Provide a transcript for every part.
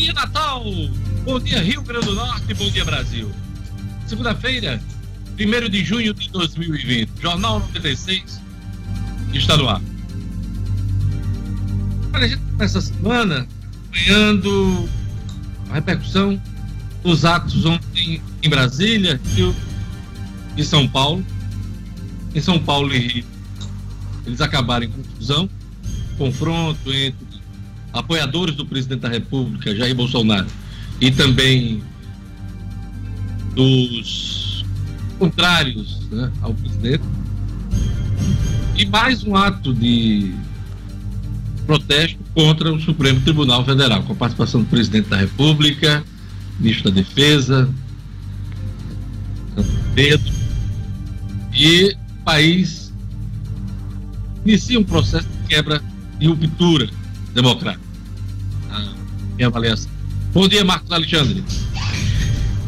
dia, Natal! Bom dia, Rio Grande do Norte, bom dia, Brasil. Segunda-feira, 1 de junho de 2020, Jornal 96 está no ar. Olha, a gente essa semana acompanhando a repercussão dos atos ontem em Brasília, Rio e São Paulo. Em São Paulo e Rio, eles acabaram em confusão, confronto entre apoiadores do presidente da República, Jair Bolsonaro, e também dos contrários né, ao presidente. E mais um ato de protesto contra o Supremo Tribunal Federal, com a participação do presidente da República, ministro da Defesa, Pedro, e o país inicia um processo de quebra e ruptura democrática. A minha avaliação. Bom dia, Marcos Alexandre.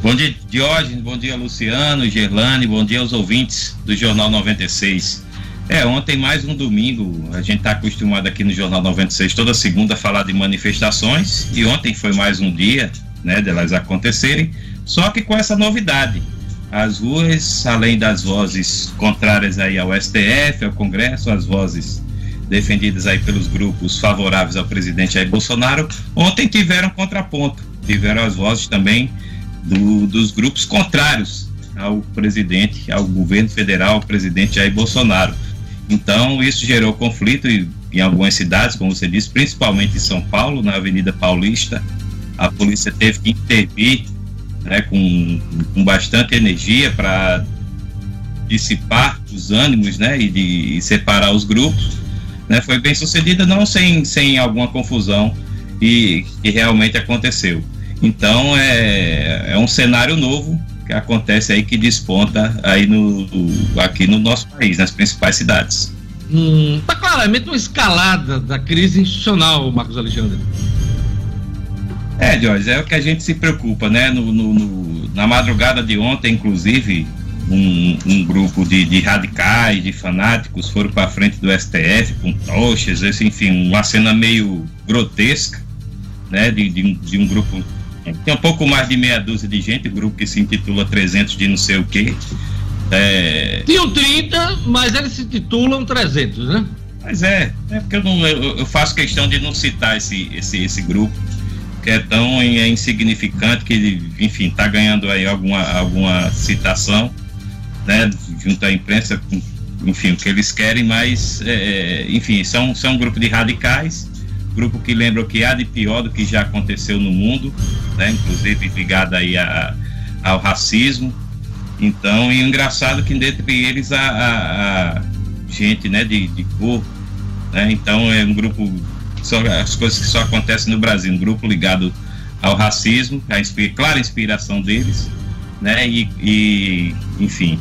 Bom dia, Diógenes. Bom dia, Luciano, Gerlane. Bom dia aos ouvintes do Jornal 96. É, ontem mais um domingo, a gente está acostumado aqui no Jornal 96 toda segunda a falar de manifestações e ontem foi mais um dia, né, delas acontecerem, só que com essa novidade. As ruas, além das vozes contrárias aí ao STF, ao Congresso, as vozes defendidas aí pelos grupos favoráveis ao presidente Jair Bolsonaro, ontem tiveram contraponto, tiveram as vozes também do, dos grupos contrários ao presidente, ao governo federal, ao presidente Jair Bolsonaro. Então, isso gerou conflito em, algumas cidades, como você disse, principalmente em São Paulo, na Avenida Paulista. A polícia teve que intervir né, com, com bastante energia para dissipar os ânimos né, e, de, e separar os grupos. Né, foi bem sucedida, não sem, sem alguma confusão, e que realmente aconteceu. Então é, é um cenário novo que acontece aí que desponta aí no, aqui no nosso país, nas principais cidades. Hum, tá claramente uma escalada da crise institucional, Marcos Alexandre. É, Jorge, é o que a gente se preocupa, né? No, no, no na madrugada de ontem, inclusive, um, um grupo de, de, radicais, de fanáticos, foram para frente do STF com tochas, enfim, uma cena meio grotesca, né? De, de, de um grupo tem um pouco mais de meia dúzia de gente, grupo que se intitula 300 de não sei o quê. É... Tinham 30, mas eles se titulam 300, né? Mas é, é porque eu, não, eu, eu, faço questão de não citar esse, esse, esse grupo, que é tão é insignificante que, enfim, está ganhando aí alguma, alguma citação, né, junto à imprensa, enfim, o que eles querem, mas, é, é, enfim, são, são um grupo de radicais grupo que lembra o que há de pior do que já aconteceu no mundo, né? inclusive ligado aí a, ao racismo. Então, e engraçado é que dentre eles a, a, a gente né, de, de cor, né? então é um grupo, só, as coisas que só acontecem no Brasil, um grupo ligado ao racismo, a inspira, clara inspiração deles, né? e, e enfim,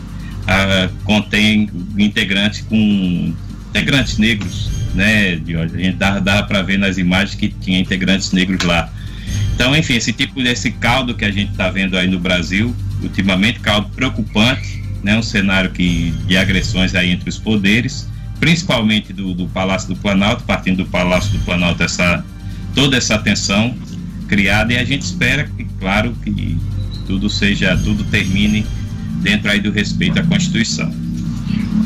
a, contém integrantes com integrantes negros né, Diógenes? A gente dava, dava para ver nas imagens que tinha integrantes negros lá. Então, enfim, esse tipo desse caldo que a gente está vendo aí no Brasil, ultimamente, caldo preocupante, né, um cenário que, de agressões aí entre os poderes, principalmente do, do Palácio do Planalto, partindo do Palácio do Planalto, essa, toda essa tensão criada, e a gente espera que, claro, que tudo seja, tudo termine dentro aí do respeito à Constituição.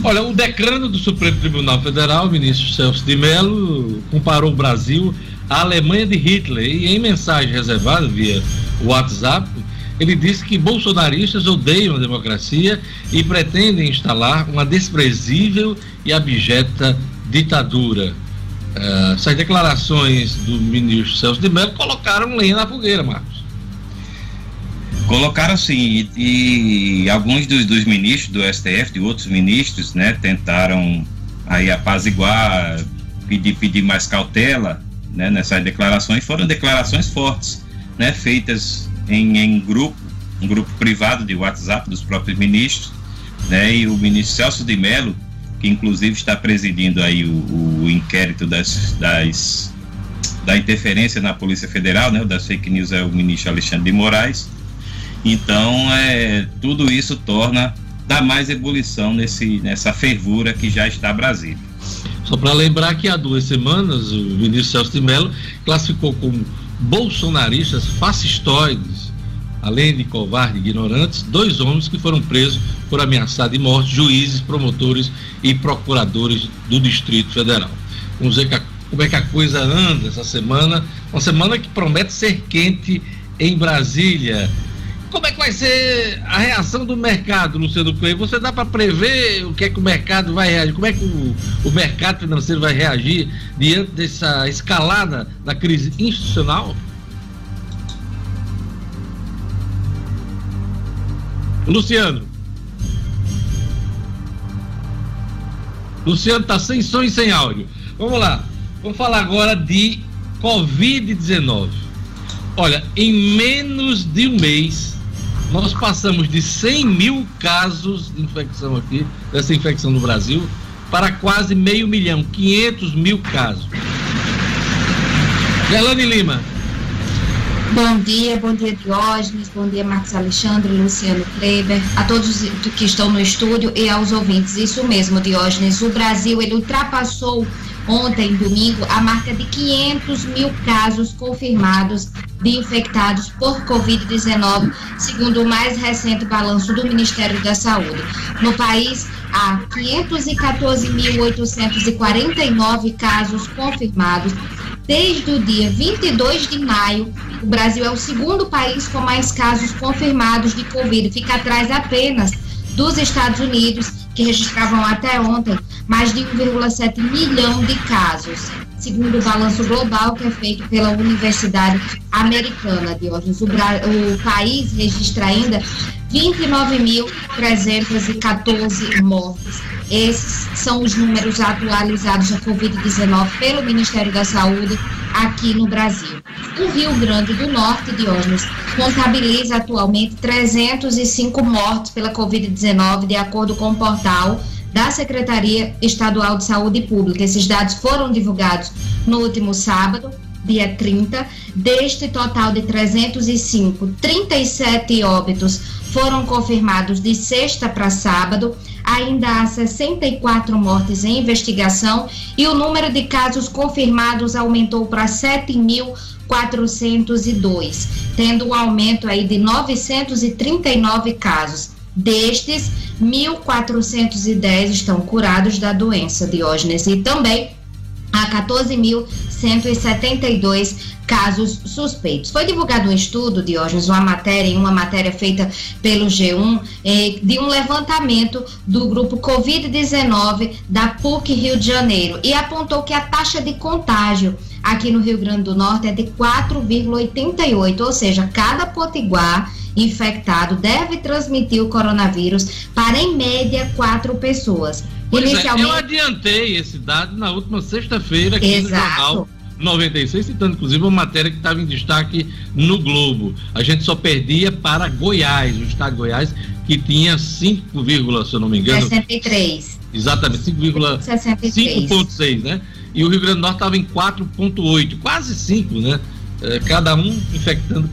Olha, o decano do Supremo Tribunal Federal, ministro Celso de Mello, comparou o Brasil à Alemanha de Hitler e em mensagem reservada via WhatsApp, ele disse que bolsonaristas odeiam a democracia e pretendem instalar uma desprezível e abjeta ditadura. Uh, essas declarações do ministro Celso de Mello colocaram lenha na fogueira, Marcos. Colocaram sim, e, e alguns dos, dos, ministros do STF, de outros ministros, né, tentaram aí apaziguar, pedir, pedir mais cautela né, nessas declarações. Foram declarações fortes, né, feitas em, em grupo, um grupo privado de WhatsApp dos próprios ministros, né, e o ministro Celso de Mello, que inclusive está presidindo aí o, o inquérito das, das, da interferência na Polícia Federal, né, das fake news é o ministro Alexandre de Moraes, então, é, tudo isso torna, dá mais ebulição nesse, nessa fervura que já está Brasília. Só para lembrar que há duas semanas o ministro Celso de Mello classificou como bolsonaristas fascistoides, além de covardes e ignorantes, dois homens que foram presos por ameaçar de morte juízes, promotores e procuradores do Distrito Federal. Vamos ver como é que a coisa anda essa semana, uma semana que promete ser quente em Brasília. Como é que vai ser a reação do mercado, Luciano Coelho? Você dá para prever o que é que o mercado vai reagir? Como é que o, o mercado financeiro vai reagir diante dessa escalada da crise institucional? Luciano. Luciano está sem som e sem áudio. Vamos lá. Vamos falar agora de Covid-19. Olha, em menos de um mês, nós passamos de 100 mil casos de infecção aqui, dessa infecção no Brasil, para quase meio milhão, 500 mil casos. Gelane Lima. Bom dia, bom dia Diógenes, bom dia Marcos Alexandre, Luciano Kleber, a todos que estão no estúdio e aos ouvintes. Isso mesmo, Diógenes, o Brasil ele ultrapassou ontem, domingo, a marca de 500 mil casos confirmados de infectados por Covid-19, segundo o mais recente balanço do Ministério da Saúde. No país, há 514.849 casos confirmados. Desde o dia 22 de maio, o Brasil é o segundo país com mais casos confirmados de Covid, fica atrás apenas dos Estados Unidos, que registravam até ontem mais de 1,7 milhão de casos, segundo o balanço global que é feito pela Universidade Americana de hoje. O, o país registra ainda 29.314 mortes. Esses são os números atualizados da Covid-19 pelo Ministério da Saúde aqui no Brasil. O Rio Grande do Norte, Diógenes, contabiliza atualmente 305 mortes pela Covid-19, de acordo com o portal da Secretaria Estadual de Saúde Pública. Esses dados foram divulgados no último sábado, dia 30. Deste total de 305, 37 óbitos foram confirmados de sexta para sábado. Ainda há 64 mortes em investigação e o número de casos confirmados aumentou para 7.402, tendo um aumento aí de 939 casos. Destes, 1.410 estão curados da doença, Diógenes, e também há 14.172 casos suspeitos. Foi divulgado um estudo, Diógenes, uma matéria, em uma matéria feita pelo G1, eh, de um levantamento do grupo Covid-19 da PUC Rio de Janeiro e apontou que a taxa de contágio aqui no Rio Grande do Norte é de 4,88, ou seja, cada potiguar infectado deve transmitir o coronavírus para, em média, quatro pessoas. Pois Inicialmente... é, eu adiantei esse dado na última sexta-feira aqui Exato. no jornal 96, citando inclusive uma matéria que estava em destaque no Globo. A gente só perdia para Goiás, o estado de Goiás, que tinha 5, se eu não me engano. 63. Exatamente, 5,6, né? E o Rio Grande do Norte estava em 4,8, quase 5, né? É, cada um infectando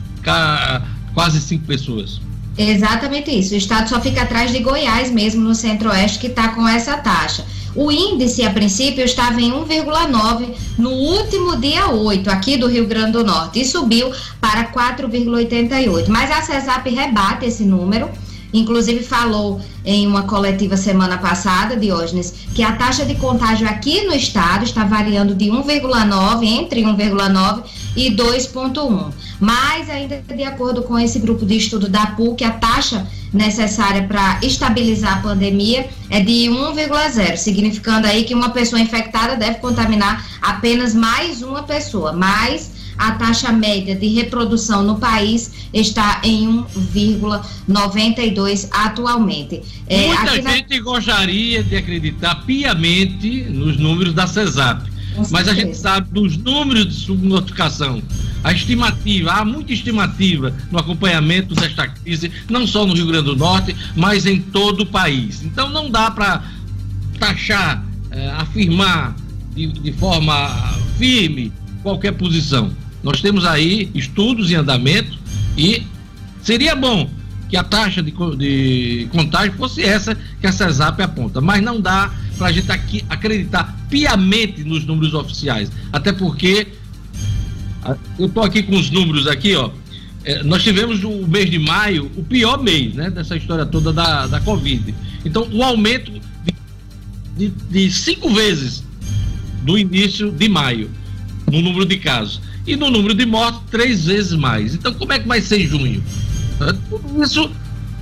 quase 5 pessoas. Exatamente isso. O estado só fica atrás de Goiás, mesmo no centro-oeste, que está com essa taxa. O índice, a princípio, estava em 1,9 no último dia 8, aqui do Rio Grande do Norte, e subiu para 4,88. Mas a CESAP rebate esse número inclusive falou em uma coletiva semana passada, Diógenes, que a taxa de contágio aqui no estado está variando de 1,9, entre 1,9 e 2,1. Mas, ainda de acordo com esse grupo de estudo da PUC, a taxa necessária para estabilizar a pandemia é de 1,0, significando aí que uma pessoa infectada deve contaminar apenas mais uma pessoa, mas a taxa média de reprodução no país está em 1,92 atualmente. É, Muita gente na... gostaria de acreditar piamente nos números da CESAP, mas a gente sabe dos números de subnotificação. A estimativa, há muita estimativa no acompanhamento desta crise, não só no Rio Grande do Norte, mas em todo o país. Então não dá para taxar, é, afirmar de, de forma firme qualquer posição. Nós temos aí estudos em andamento e seria bom que a taxa de, de contágio fosse essa que a CESAP aponta, mas não dá para a gente aqui acreditar piamente nos números oficiais, até porque Eu estou aqui com os números aqui, ó. É, nós tivemos o mês de maio, o pior mês, né, dessa história toda da, da Covid. Então, o aumento de, de, de cinco vezes do início de maio no número de casos. E no número de mortes, três vezes mais. Então, como é que vai ser junho? Tudo isso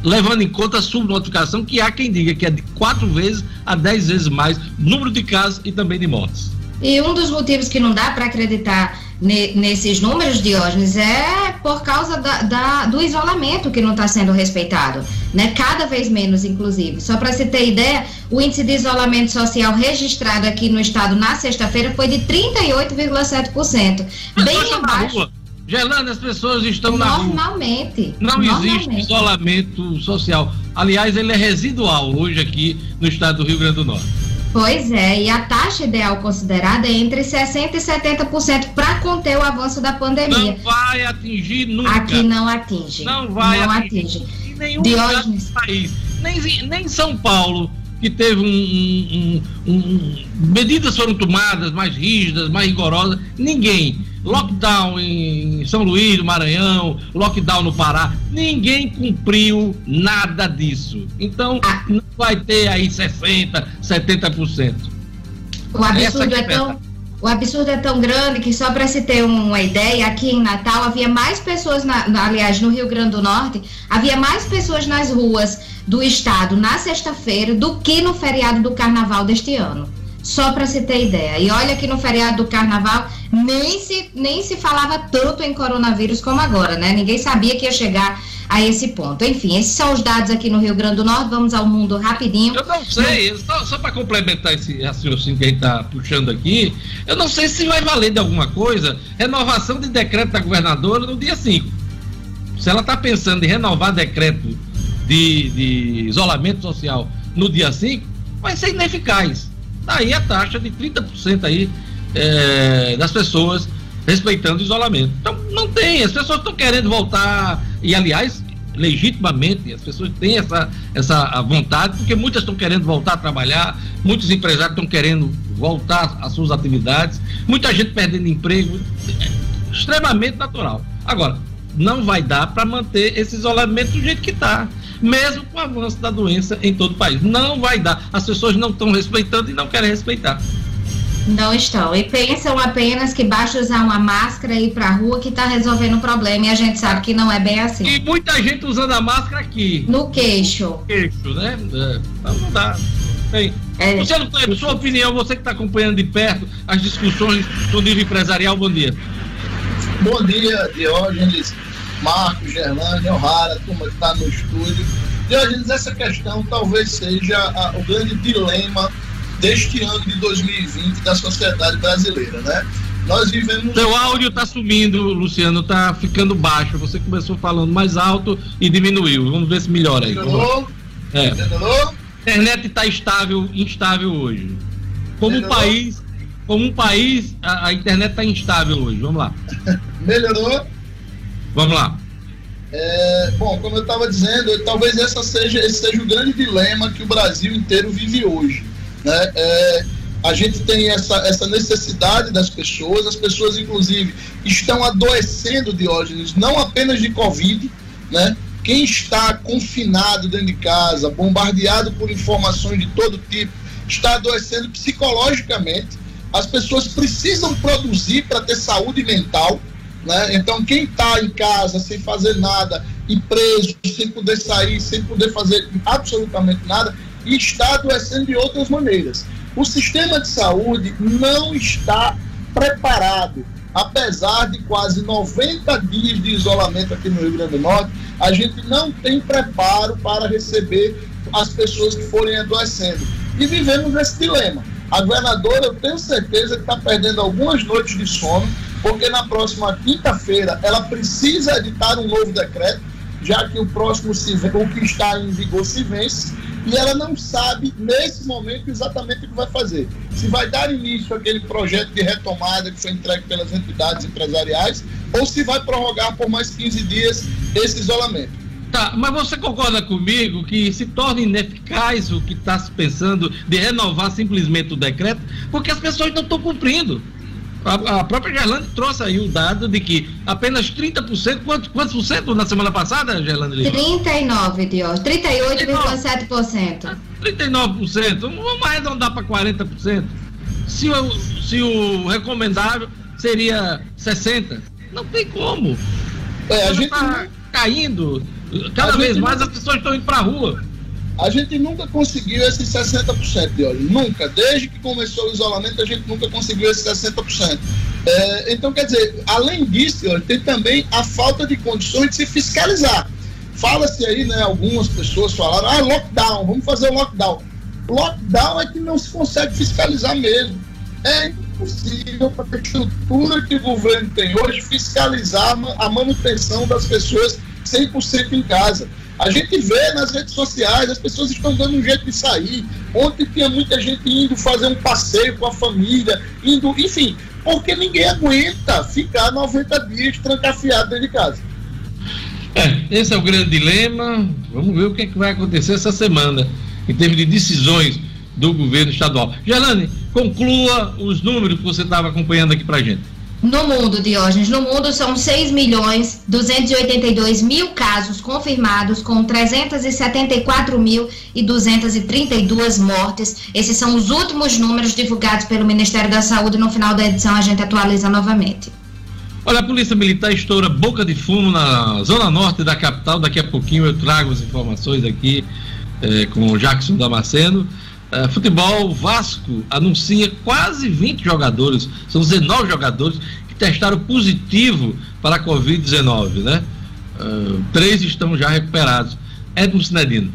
levando em conta a subnotificação, que há quem diga que é de quatro vezes a dez vezes mais número de casos e também de mortes. E um dos motivos que não dá para acreditar ne, nesses números, Diógenes, é por causa da, da do isolamento que não está sendo respeitado, né? Cada vez menos, inclusive. Só para você ter ideia, o índice de isolamento social registrado aqui no estado na sexta-feira foi de 38,7%, bem abaixo. Gelando, as pessoas estão normalmente, na rua. Não normalmente. existe isolamento social. Aliás, ele é residual hoje aqui no estado do Rio Grande do Norte. Pois é, e a taxa ideal considerada é entre 60% e 70% para conter o avanço da pandemia. Não vai atingir nunca. Aqui não atinge. Não vai não atingir. atinge. Em nenhum Diógenes... país. Nem, nem São Paulo, que teve um, um, um, medidas foram tomadas mais rígidas, mais rigorosas. Ninguém lockdown em São Luís, no Maranhão, lockdown no Pará, ninguém cumpriu nada disso. Então, não vai ter aí 60%, 70%. O absurdo, é tão, o absurdo é tão grande que, só para se ter uma ideia, aqui em Natal havia mais pessoas, na, aliás, no Rio Grande do Norte, havia mais pessoas nas ruas do estado na sexta-feira do que no feriado do carnaval deste ano. Só para se ter ideia. E olha que no feriado do carnaval nem se, nem se falava tanto em coronavírus como agora, né? Ninguém sabia que ia chegar a esse ponto. Enfim, esses são os dados aqui no Rio Grande do Norte. Vamos ao mundo rapidinho. Eu não sei, só, só para complementar esse raciocínio que a gente está puxando aqui, eu não sei se vai valer de alguma coisa renovação de decreto da governadora no dia 5. Se ela está pensando em renovar decreto de, de isolamento social no dia 5, vai ser ineficaz. Daí a taxa de 30% aí é, das pessoas respeitando o isolamento. Então não tem, as pessoas estão querendo voltar, e aliás, legitimamente, as pessoas têm essa, essa vontade, porque muitas estão querendo voltar a trabalhar, muitos empresários estão querendo voltar às suas atividades, muita gente perdendo emprego, é extremamente natural. Agora, não vai dar para manter esse isolamento do jeito que está mesmo com o avanço da doença em todo o país. Não vai dar. As pessoas não estão respeitando e não querem respeitar. Não estão. E pensam apenas que basta usar uma máscara e ir para a rua que está resolvendo o problema. E a gente sabe que não é bem assim. E muita gente usando a máscara aqui. No queixo. No queixo, né? É, então não dá. Bem, é, Luciano Kleber, sua opinião, você que está acompanhando de perto as discussões do nível empresarial, bom dia. Bom dia, Diógenes. Marcos, Gerlane, O'Hara, turma que está no estúdio. Diogenes, essa questão talvez seja a, o grande dilema deste ano de 2020 da sociedade brasileira, né? Nós vivemos. Seu áudio está sumindo, Luciano, está ficando baixo. Você começou falando mais alto e diminuiu. Vamos ver se melhora aí. Melhorou? É. Melhorou? A internet está estável, instável hoje. Como Melhorou? um país, como um país, a, a internet está instável hoje. Vamos lá. Melhorou? Vamos lá. É, bom, como eu estava dizendo, talvez essa seja, esse seja o grande dilema que o Brasil inteiro vive hoje. Né? É, a gente tem essa, essa necessidade das pessoas, as pessoas, inclusive, estão adoecendo, Diógenes, não apenas de Covid, né? Quem está confinado dentro de casa, bombardeado por informações de todo tipo, está adoecendo psicologicamente. As pessoas precisam produzir para ter saúde mental, né? Então, quem está em casa sem fazer nada e preso, sem poder sair, sem poder fazer absolutamente nada, está adoecendo de outras maneiras. O sistema de saúde não está preparado. Apesar de quase 90 dias de isolamento aqui no Rio Grande do Norte, a gente não tem preparo para receber as pessoas que forem adoecendo. E vivemos esse dilema. A governadora, eu tenho certeza que está perdendo algumas noites de sono, porque na próxima quinta-feira ela precisa editar um novo decreto, já que o próximo se, o que está em vigor se vence, e ela não sabe nesse momento exatamente o que vai fazer. Se vai dar início àquele projeto de retomada que foi entregue pelas entidades empresariais, ou se vai prorrogar por mais 15 dias esse isolamento. Tá, mas você concorda comigo que se torna ineficaz o que está se pensando de renovar simplesmente o decreto, porque as pessoas não estão cumprindo. A, a própria Gerlande trouxe aí o dado de que apenas 30%, quantos, quantos por cento na semana passada, Gerlande Lima? 39, Dios, 38,7%. 39%, vamos arredondar para 40%. Se o, se o recomendável seria 60%, não tem como. É, a gente está caindo, cada vez mais as pessoas estão indo para a rua. A gente nunca conseguiu esses 60% de óleo, nunca. Desde que começou o isolamento, a gente nunca conseguiu esses 60%. É, então, quer dizer, além disso, tem também a falta de condições de se fiscalizar. Fala-se aí, né? Algumas pessoas falaram, ah, lockdown, vamos fazer o lockdown. Lockdown é que não se consegue fiscalizar mesmo. É impossível para a estrutura que o governo tem hoje fiscalizar a manutenção das pessoas 100% em casa. A gente vê nas redes sociais, as pessoas estão dando um jeito de sair. Ontem tinha muita gente indo fazer um passeio com a família, indo, enfim, porque ninguém aguenta ficar 90 dias trancafiado dentro de casa. É, esse é o grande dilema. Vamos ver o que, é que vai acontecer essa semana em termos de decisões do governo estadual. Gelane, conclua os números que você estava acompanhando aqui para gente. No mundo, Diógenes, no mundo são 6 milhões 282 mil casos confirmados, com 374 mil e 232 mortes. Esses são os últimos números divulgados pelo Ministério da Saúde. No final da edição, a gente atualiza novamente. Olha, a Polícia Militar estoura boca de fumo na zona norte da capital. Daqui a pouquinho eu trago as informações aqui eh, com o Jackson Damasceno. Uh, futebol, Vasco anuncia quase 20 jogadores, são 19 jogadores que testaram positivo para a Covid-19, né? Uh, três estão já recuperados. Edmo Sinedino.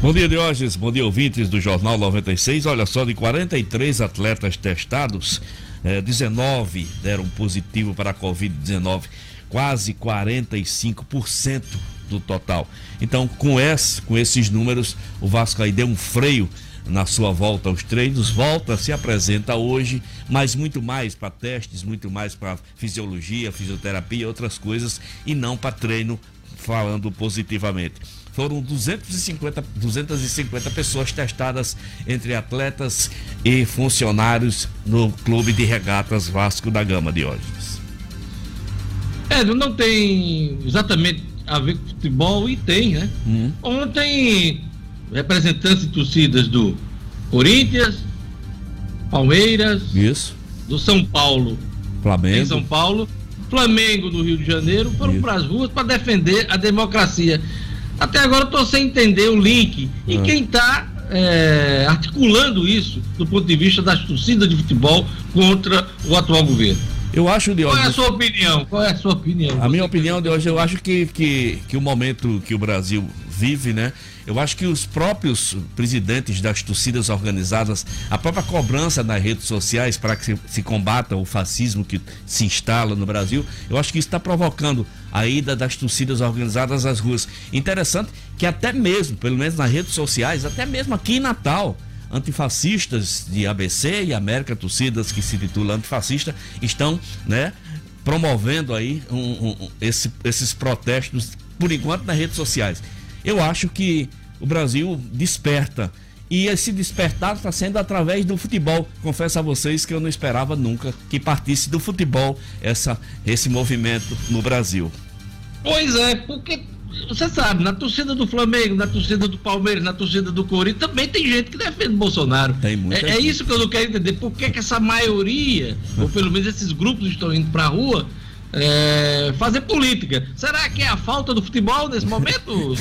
Bom dia, Diógenes. Bom dia, ouvintes do Jornal 96. Olha só, de 43 atletas testados, eh, 19 deram positivo para a Covid-19, quase 45% do total. Então, com, esse, com esses números, o Vasco aí deu um freio na sua volta aos treinos, volta, se apresenta hoje, mas muito mais para testes, muito mais para fisiologia, fisioterapia, outras coisas, e não para treino falando positivamente. Foram 250, 250 pessoas testadas entre atletas e funcionários no Clube de Regatas Vasco da Gama de hoje. É, não tem exatamente a ver com futebol e tem, né? Hum. Ontem representantes de torcidas do Corinthians, Palmeiras, Isso. do São Paulo, Flamengo, em São Paulo, Flamengo do Rio de Janeiro foram para as ruas para defender a democracia. Até agora estou sem entender o link e ah. quem está é, articulando isso do ponto de vista das torcidas de futebol contra o atual governo. Eu acho, de Qual é a sua opinião? Qual é a sua opinião? A minha opinião de hoje, eu acho que, que, que o momento que o Brasil vive, né? Eu acho que os próprios presidentes das torcidas organizadas, a própria cobrança nas redes sociais para que se, se, combata o fascismo que se instala no Brasil, eu acho que isso está provocando a ida das torcidas organizadas às ruas. Interessante que até mesmo, pelo menos nas redes sociais, até mesmo aqui em Natal, antifascistas de ABC e América, torcidas que se titulam antifascista, estão, né, promovendo aí um, um, esse, esses protestos, por enquanto, nas redes sociais. Eu acho que o Brasil desperta. E esse despertar está sendo através do futebol. Confesso a vocês que eu não esperava nunca que partisse do futebol essa, esse movimento no Brasil. Pois é, porque você sabe, na torcida do Flamengo, na torcida do Palmeiras, na torcida do Corinthians, também tem gente que defende Bolsonaro. É, é isso que eu não quero entender. Por que, que essa maioria, ou pelo menos esses grupos estão indo para a rua é, fazer política. Será que é a falta do futebol nesse momento,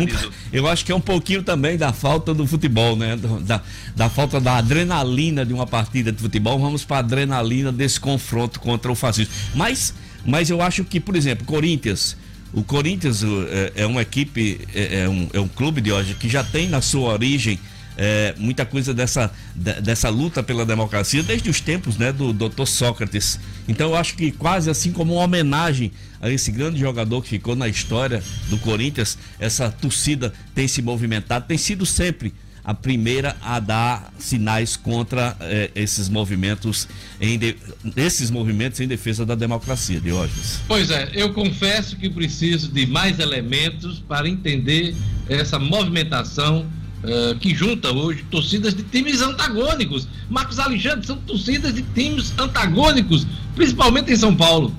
Eu acho que é um pouquinho também da falta do futebol, né? Da, da falta da adrenalina de uma partida de futebol. Vamos para a adrenalina desse confronto contra o fascismo. Mas, mas eu acho que, por exemplo, Corinthians. O Corinthians é, é uma equipe, é, é, um, é um clube de hoje que já tem na sua origem é, muita coisa dessa, dessa luta pela democracia desde os tempos né, do Dr. Sócrates. Então eu acho que quase assim como uma homenagem a esse grande jogador que ficou na história do Corinthians, essa torcida tem se movimentado, tem sido sempre a primeira a dar sinais contra eh, esses movimentos em de, esses movimentos em defesa da democracia, Diógenes. Pois é, eu confesso que preciso de mais elementos para entender essa movimentação uh, que junta hoje torcidas de times antagônicos. Marcos Alexandre, são torcidas de times antagônicos, principalmente em São Paulo.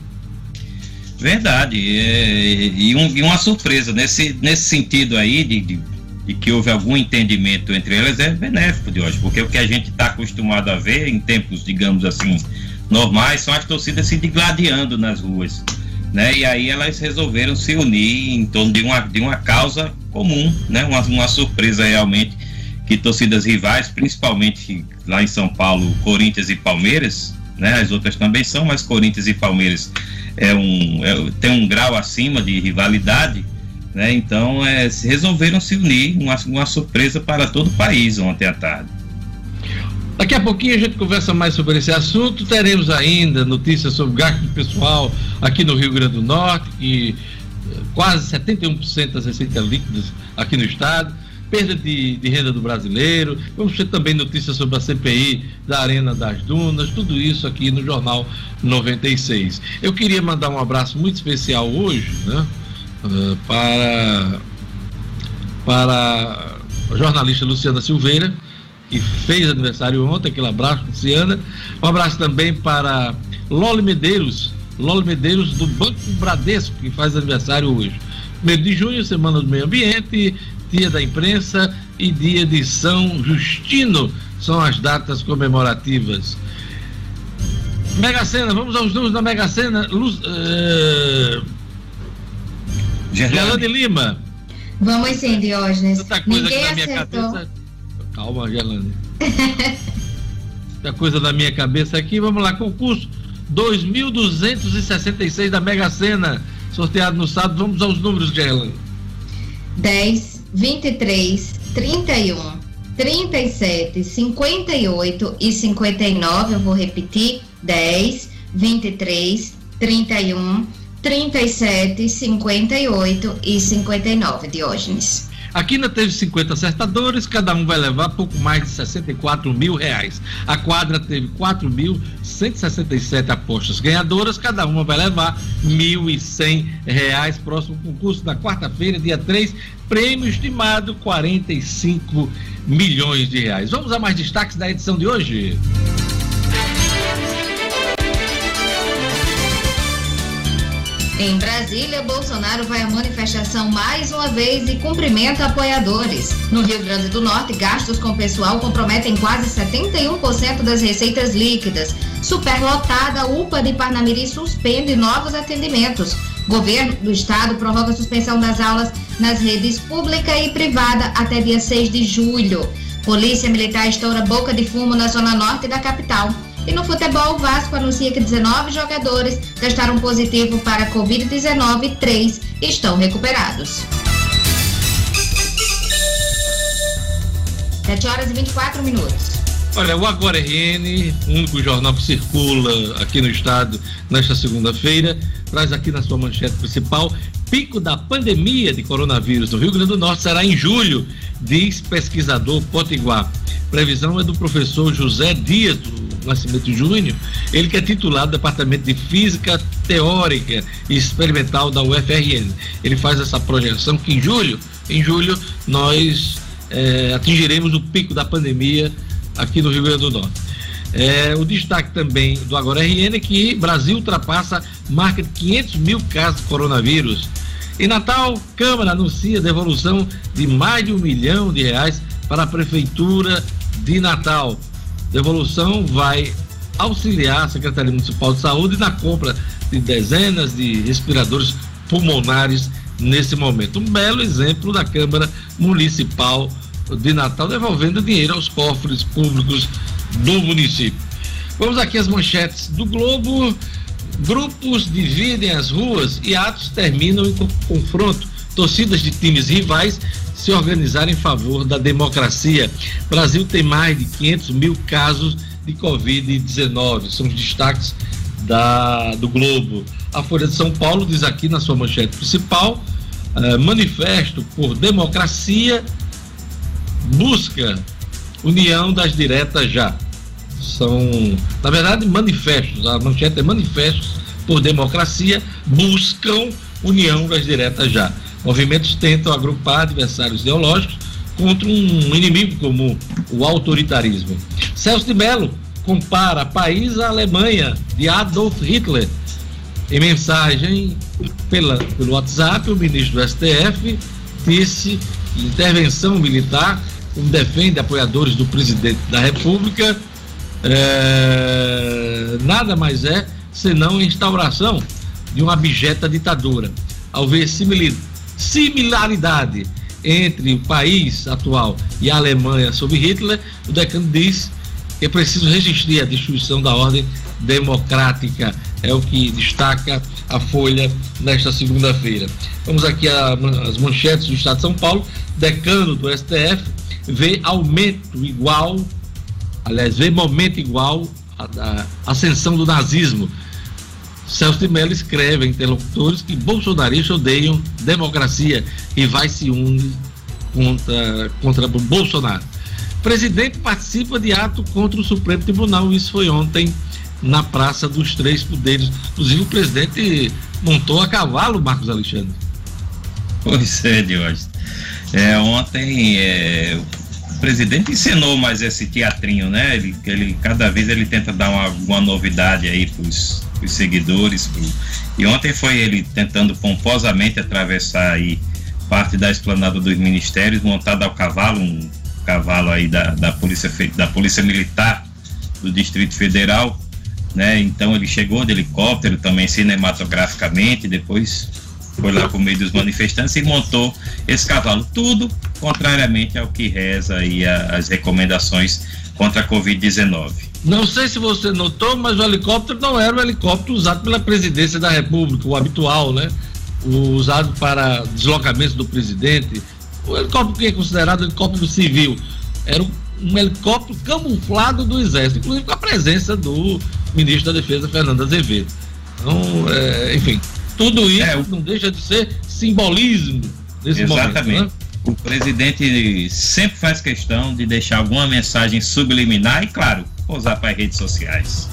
Verdade, é, e, um, e, uma surpresa nesse, nesse sentido aí de, de, de, que houve algum entendimento entre elas é benéfico de hoje, porque o que a gente está acostumado a ver em tempos, digamos assim, normais, são as torcidas se digladiando nas ruas né? E aí elas resolveram se unir em torno de uma, de uma causa comum, né? Uma, uma surpresa realmente que torcidas rivais, principalmente lá em São Paulo, Corinthians e Palmeiras, né? As outras também são, mas Corinthians e Palmeiras é um, é, tem um grau acima de rivalidade, né? Então é, resolveram se unir, uma, uma surpresa para todo o país ontem à tarde. Daqui a pouquinho a gente conversa mais sobre esse assunto. Teremos ainda notícias sobre gasto pessoal aqui no Rio Grande do Norte, que eh, quase 71% das receitas líquidas aqui no estado, perda de, de, renda do brasileiro. Vamos ter também notícias sobre a CPI da Arena das Dunas, tudo isso aqui no Jornal 96. Eu queria mandar um abraço muito especial hoje, né, uh, para, para a jornalista Luciana Silveira que fez aniversário ontem, aquele abraço, Luciana. Um abraço também para Loli Medeiros, Loli Medeiros do Banco Bradesco, que faz aniversário hoje. Primeiro de junho, Semana do Meio Ambiente, Dia da Imprensa e Dia de São Justino são as datas comemorativas. Mega Sena, vamos aos números da Mega Sena. Luz, uh... Gerlane Lima. Vamos sim, Diógenes. Outra coisa Ninguém que na minha acertou. cabeça Calma, Gerlane. a coisa da minha cabeça aqui. Vamos lá, concurso 2.266 da Mega Sena, sorteado no sábado. Vamos aos números, Gerlane. 10, 23, 31, 37, 58 e 59. Eu vou repetir: 10, 23, 31, 37, 58 e 59. Diógenes. A Quina teve 50 acertadores, cada um vai levar pouco mais de 64 mil reais. A quadra teve 4.167 apostas ganhadoras, cada uma vai levar 1.100 reais. Próximo concurso da quarta-feira, dia 3, prêmio estimado 45 milhões de reais. Vamos a mais destaques da edição de hoje. Em Brasília, Bolsonaro vai à manifestação mais uma vez e cumprimenta apoiadores. No Rio Grande do Norte, gastos com pessoal comprometem quase 71% das receitas líquidas. Superlotada, UPA de Parnamirim suspende novos atendimentos. Governo do Estado prorroga a suspensão das aulas nas redes pública e privada até dia 6 de julho. Polícia Militar estoura boca de fumo na zona norte da capital. E no futebol, o Vasco anuncia que 19 jogadores testaram positivo para a Covid-19 e 3 estão recuperados. 7 horas e 24 minutos. Olha, o Agora RN, o único jornal que circula aqui no estado nesta segunda-feira, traz aqui na sua manchete principal: pico da pandemia de coronavírus no Rio Grande do Norte será em julho, diz pesquisador Potiguar. Previsão é do professor José Dias, do Nascimento Júnior, ele que é titular do Departamento de Física Teórica e Experimental da UFRN. Ele faz essa projeção que em julho, em julho, nós é, atingiremos o pico da pandemia aqui no Rio Grande do Norte. É, o destaque também do Agora RN é que Brasil ultrapassa marca de 500 mil casos de coronavírus. Em Natal, Câmara anuncia devolução de mais de um milhão de reais para a Prefeitura de Natal. Devolução vai auxiliar a Secretaria Municipal de Saúde na compra de dezenas de respiradores pulmonares nesse momento. Um belo exemplo da Câmara Municipal de Natal devolvendo dinheiro aos cofres públicos do município. Vamos aqui às manchetes do Globo. Grupos dividem as ruas e atos terminam em confronto. Torcidas de times rivais se organizar em favor da democracia. Brasil tem mais de 500 mil casos de Covid-19. São os destaques da, do Globo. A Folha de São Paulo diz aqui na sua manchete principal: uh, manifesto por democracia busca união das diretas já. São, na verdade, manifestos. A manchete é manifestos por democracia buscam união das diretas já. Movimentos tentam agrupar adversários ideológicos contra um inimigo comum, o autoritarismo. Celso de Mello compara país à Alemanha de Adolf Hitler. Em mensagem pela, pelo WhatsApp, o ministro do STF disse intervenção militar, como defende apoiadores do presidente da República, é, nada mais é senão a instauração de uma abjeta ditadura. Ao ver similaridade entre o país atual e a Alemanha sob Hitler, o decano diz que é preciso resistir à destruição da ordem democrática. É o que destaca a Folha nesta segunda-feira. Vamos aqui às manchetes do Estado de São Paulo. Decano do STF vê aumento igual, aliás, vê momento igual à ascensão do nazismo. Celso de Mello escreve a interlocutores que bolsonaristas odeiam democracia e vai se unir contra, contra Bolsonaro. Presidente participa de ato contra o Supremo Tribunal. Isso foi ontem na Praça dos Três Poderes. Inclusive, o presidente montou a cavalo, Marcos Alexandre. Pois é, Diógenes. É, ontem é, o presidente ensinou mais esse teatrinho, né? Ele, ele, cada vez ele tenta dar uma, uma novidade aí para os seguidores. Pro, e ontem foi ele tentando pomposamente atravessar aí parte da esplanada dos ministérios, montado ao cavalo, um cavalo aí da, da, polícia, da polícia Militar do Distrito Federal, né? Então ele chegou de helicóptero também cinematograficamente, depois foi lá por meio dos manifestantes e montou esse cavalo. Tudo contrariamente ao que reza aí as recomendações contra a Covid-19. Não sei se você notou, mas o helicóptero não era o helicóptero usado pela presidência da República, o habitual, né? O usado para deslocamentos do presidente. O helicóptero que é considerado helicóptero civil era um, um helicóptero camuflado do Exército, inclusive com a presença do ministro da Defesa, Fernando Azevedo. Então, é, enfim, tudo isso é, não deixa de ser simbolismo nesse Exatamente. momento. Né? O presidente sempre faz questão de deixar alguma mensagem subliminar e, claro, usar para as redes sociais.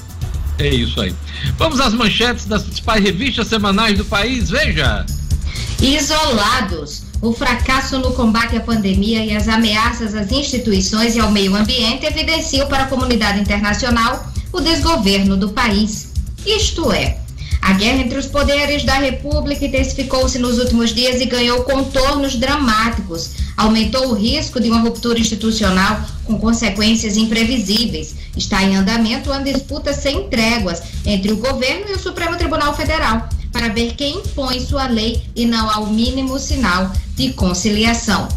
É isso aí. Vamos às manchetes das principais revistas semanais do país. Veja. Isolados. O fracasso no combate à pandemia e as ameaças às instituições e ao meio ambiente evidenciam para a comunidade internacional o desgoverno do país. Isto é, a guerra entre os poderes da República intensificou-se nos últimos dias e ganhou contornos dramáticos. Aumentou o risco de uma ruptura institucional com consequências imprevisíveis. Está em andamento uma disputa sem tréguas entre o governo e o Supremo Tribunal Federal para ver quem impõe sua lei e não há o mínimo sinal de conciliação.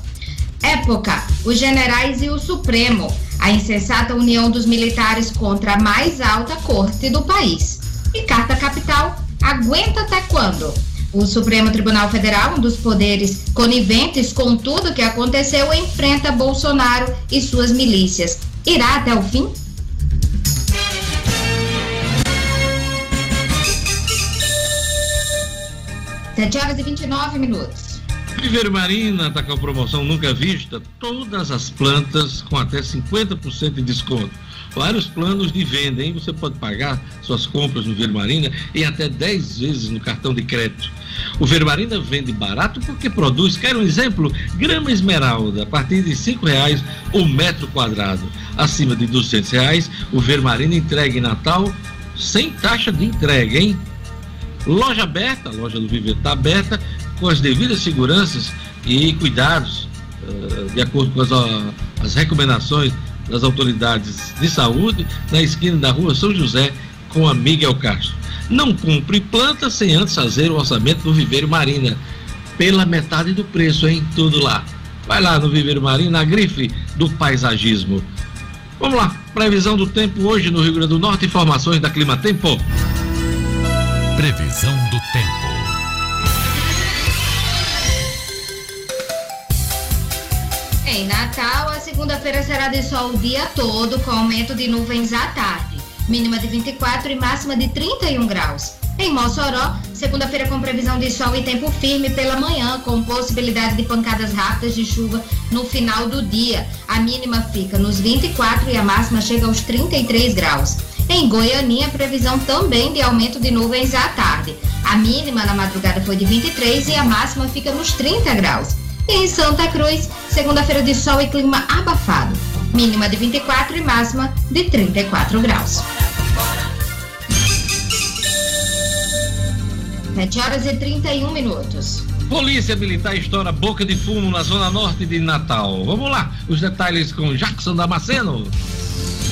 Época: os generais e o Supremo. A insensata união dos militares contra a mais alta corte do país. E Carta Capital aguenta até quando? O Supremo Tribunal Federal, um dos poderes coniventes com tudo que aconteceu, enfrenta Bolsonaro e suas milícias. Irá até o fim? Sete horas e 29 minutos. Viver Marina está com a promoção nunca vista, todas as plantas com até 50% de desconto vários planos de venda, hein? Você pode pagar suas compras no Vermarina em até 10 vezes no cartão de crédito. O Vermarina vende barato porque produz, quer um exemplo? Grama esmeralda, a partir de cinco reais o metro quadrado. Acima de duzentos reais, o Vermarina entrega em Natal sem taxa de entrega, hein? Loja aberta, a loja do Viver está aberta, com as devidas seguranças e cuidados, uh, de acordo com as, as recomendações das autoridades de saúde na esquina da rua São José com a Miguel Castro. Não cumpre planta sem antes fazer o orçamento do Viveiro Marina. Pela metade do preço, hein? Tudo lá. Vai lá no Viveiro Marina, a grife do paisagismo. Vamos lá, previsão do tempo hoje no Rio Grande do Norte, informações da Clima Tempo. Previsão do tempo. Em Natal, a segunda-feira será de sol o dia todo, com aumento de nuvens à tarde. Mínima de 24 e máxima de 31 graus. Em Mossoró, segunda-feira com previsão de sol e tempo firme pela manhã, com possibilidade de pancadas rápidas de chuva no final do dia. A mínima fica nos 24 e a máxima chega aos 33 graus. Em Goianinha, previsão também de aumento de nuvens à tarde. A mínima na madrugada foi de 23 e a máxima fica nos 30 graus. E em Santa Cruz, segunda-feira de sol e clima abafado. Mínima de 24 e máxima de 34 graus. 7 horas e 31 minutos. Polícia Militar estoura boca de fumo na zona norte de Natal. Vamos lá, os detalhes com Jackson Damasceno.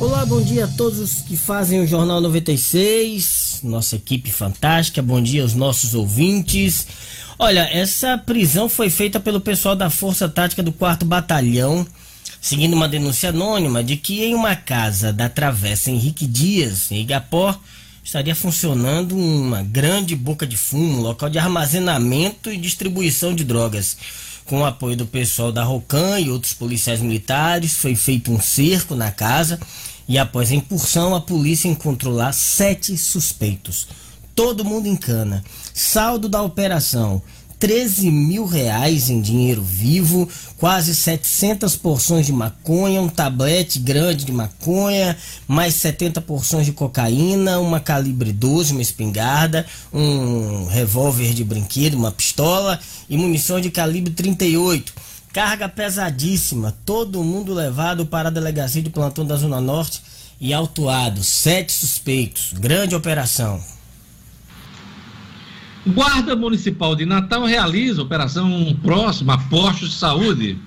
Olá, bom dia a todos os que fazem o Jornal 96, nossa equipe fantástica, bom dia aos nossos ouvintes. Olha, essa prisão foi feita pelo pessoal da Força Tática do 4 Batalhão, seguindo uma denúncia anônima de que em uma casa da Travessa Henrique Dias, em Igapó, estaria funcionando uma grande boca de fumo, local de armazenamento e distribuição de drogas. Com o apoio do pessoal da Rocan e outros policiais militares, foi feito um cerco na casa e após a incursão, a polícia encontrou lá sete suspeitos. Todo mundo em cana. Saldo da operação: 13 mil reais em dinheiro vivo, quase 700 porções de maconha, um tablete grande de maconha, mais 70 porções de cocaína, uma calibre 12, uma espingarda, um revólver de brinquedo, uma pistola e munição de calibre 38. Carga pesadíssima, todo mundo levado para a delegacia de plantão da Zona Norte e autuado. Sete suspeitos. Grande operação. Guarda Municipal de Natal realiza operação próxima a postos de saúde.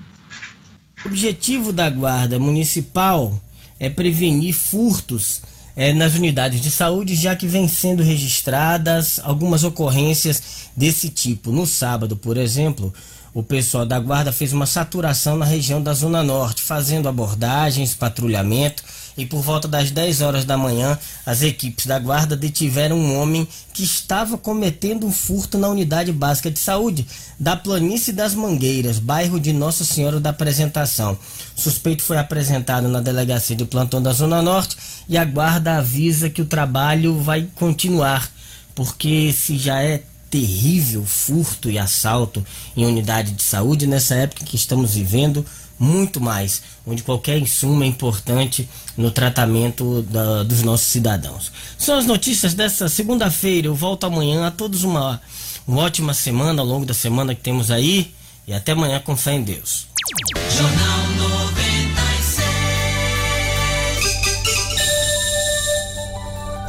O objetivo da Guarda Municipal é prevenir furtos é, nas unidades de saúde, já que vem sendo registradas algumas ocorrências desse tipo. No sábado, por exemplo, o pessoal da Guarda fez uma saturação na região da Zona Norte, fazendo abordagens, patrulhamento e por volta das 10 horas da manhã, as equipes da guarda detiveram um homem que estava cometendo um furto na unidade básica de saúde da Planície das Mangueiras, bairro de Nossa Senhora da Apresentação. O suspeito foi apresentado na delegacia de plantão da Zona Norte e a guarda avisa que o trabalho vai continuar, porque se já é terrível furto e assalto em unidade de saúde nessa época que estamos vivendo, muito mais, onde qualquer insumo é importante no tratamento da, dos nossos cidadãos. São as notícias dessa segunda-feira. Eu volto amanhã. A todos uma, uma ótima semana ao longo da semana que temos aí. E até amanhã com fé em Deus. Jornal 96.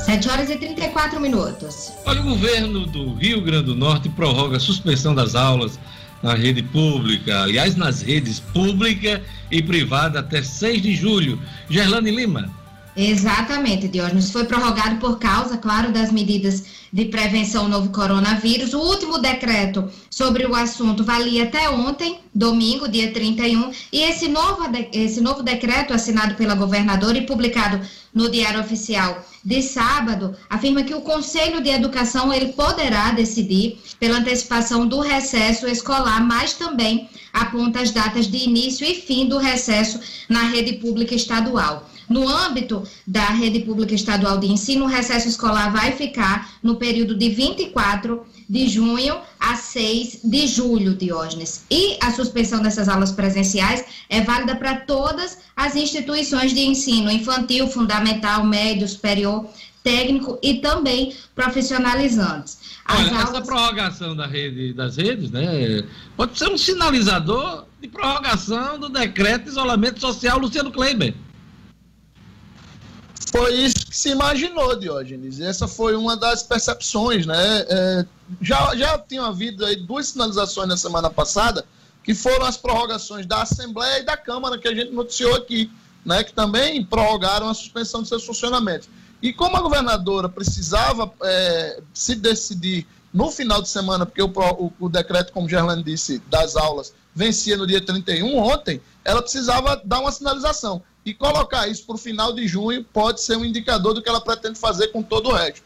7 horas e 34 minutos. Olha, o governo do Rio Grande do Norte prorroga a suspensão das aulas na rede pública, aliás, nas redes pública e privada até 6 de julho. Gerlane Lima. Exatamente, Diógenes. Foi prorrogado por causa, claro, das medidas de prevenção ao novo coronavírus. O último decreto sobre o assunto valia até ontem, domingo, dia 31, e esse novo, esse novo decreto assinado pela governadora e publicado no Diário Oficial de sábado afirma que o Conselho de Educação ele poderá decidir pela antecipação do recesso escolar, mas também aponta as datas de início e fim do recesso na rede pública estadual. No âmbito da rede pública estadual de ensino, o recesso escolar vai ficar no período de 24 de junho a 6 de julho, Diógenes. E a suspensão dessas aulas presenciais é válida para todas as instituições de ensino infantil, fundamental, médio, superior, técnico e também profissionalizantes. As Olha, aulas... essa prorrogação da rede, das redes, né, pode ser um sinalizador de prorrogação do decreto de isolamento social Luciano Kleiber. Foi isso que se imaginou, Diógenes. Essa foi uma das percepções, né? É, já, já tinham havido aí duas sinalizações na semana passada, que foram as prorrogações da Assembleia e da Câmara, que a gente noticiou aqui, né? Que também prorrogaram a suspensão de seus funcionamentos. E como a governadora precisava é, se decidir no final de semana, porque o, o, o decreto, como Gerlane disse, das aulas vencia no dia 31, ontem, ela precisava dar uma sinalização. E colocar isso para o final de junho pode ser um indicador do que ela pretende fazer com todo o resto.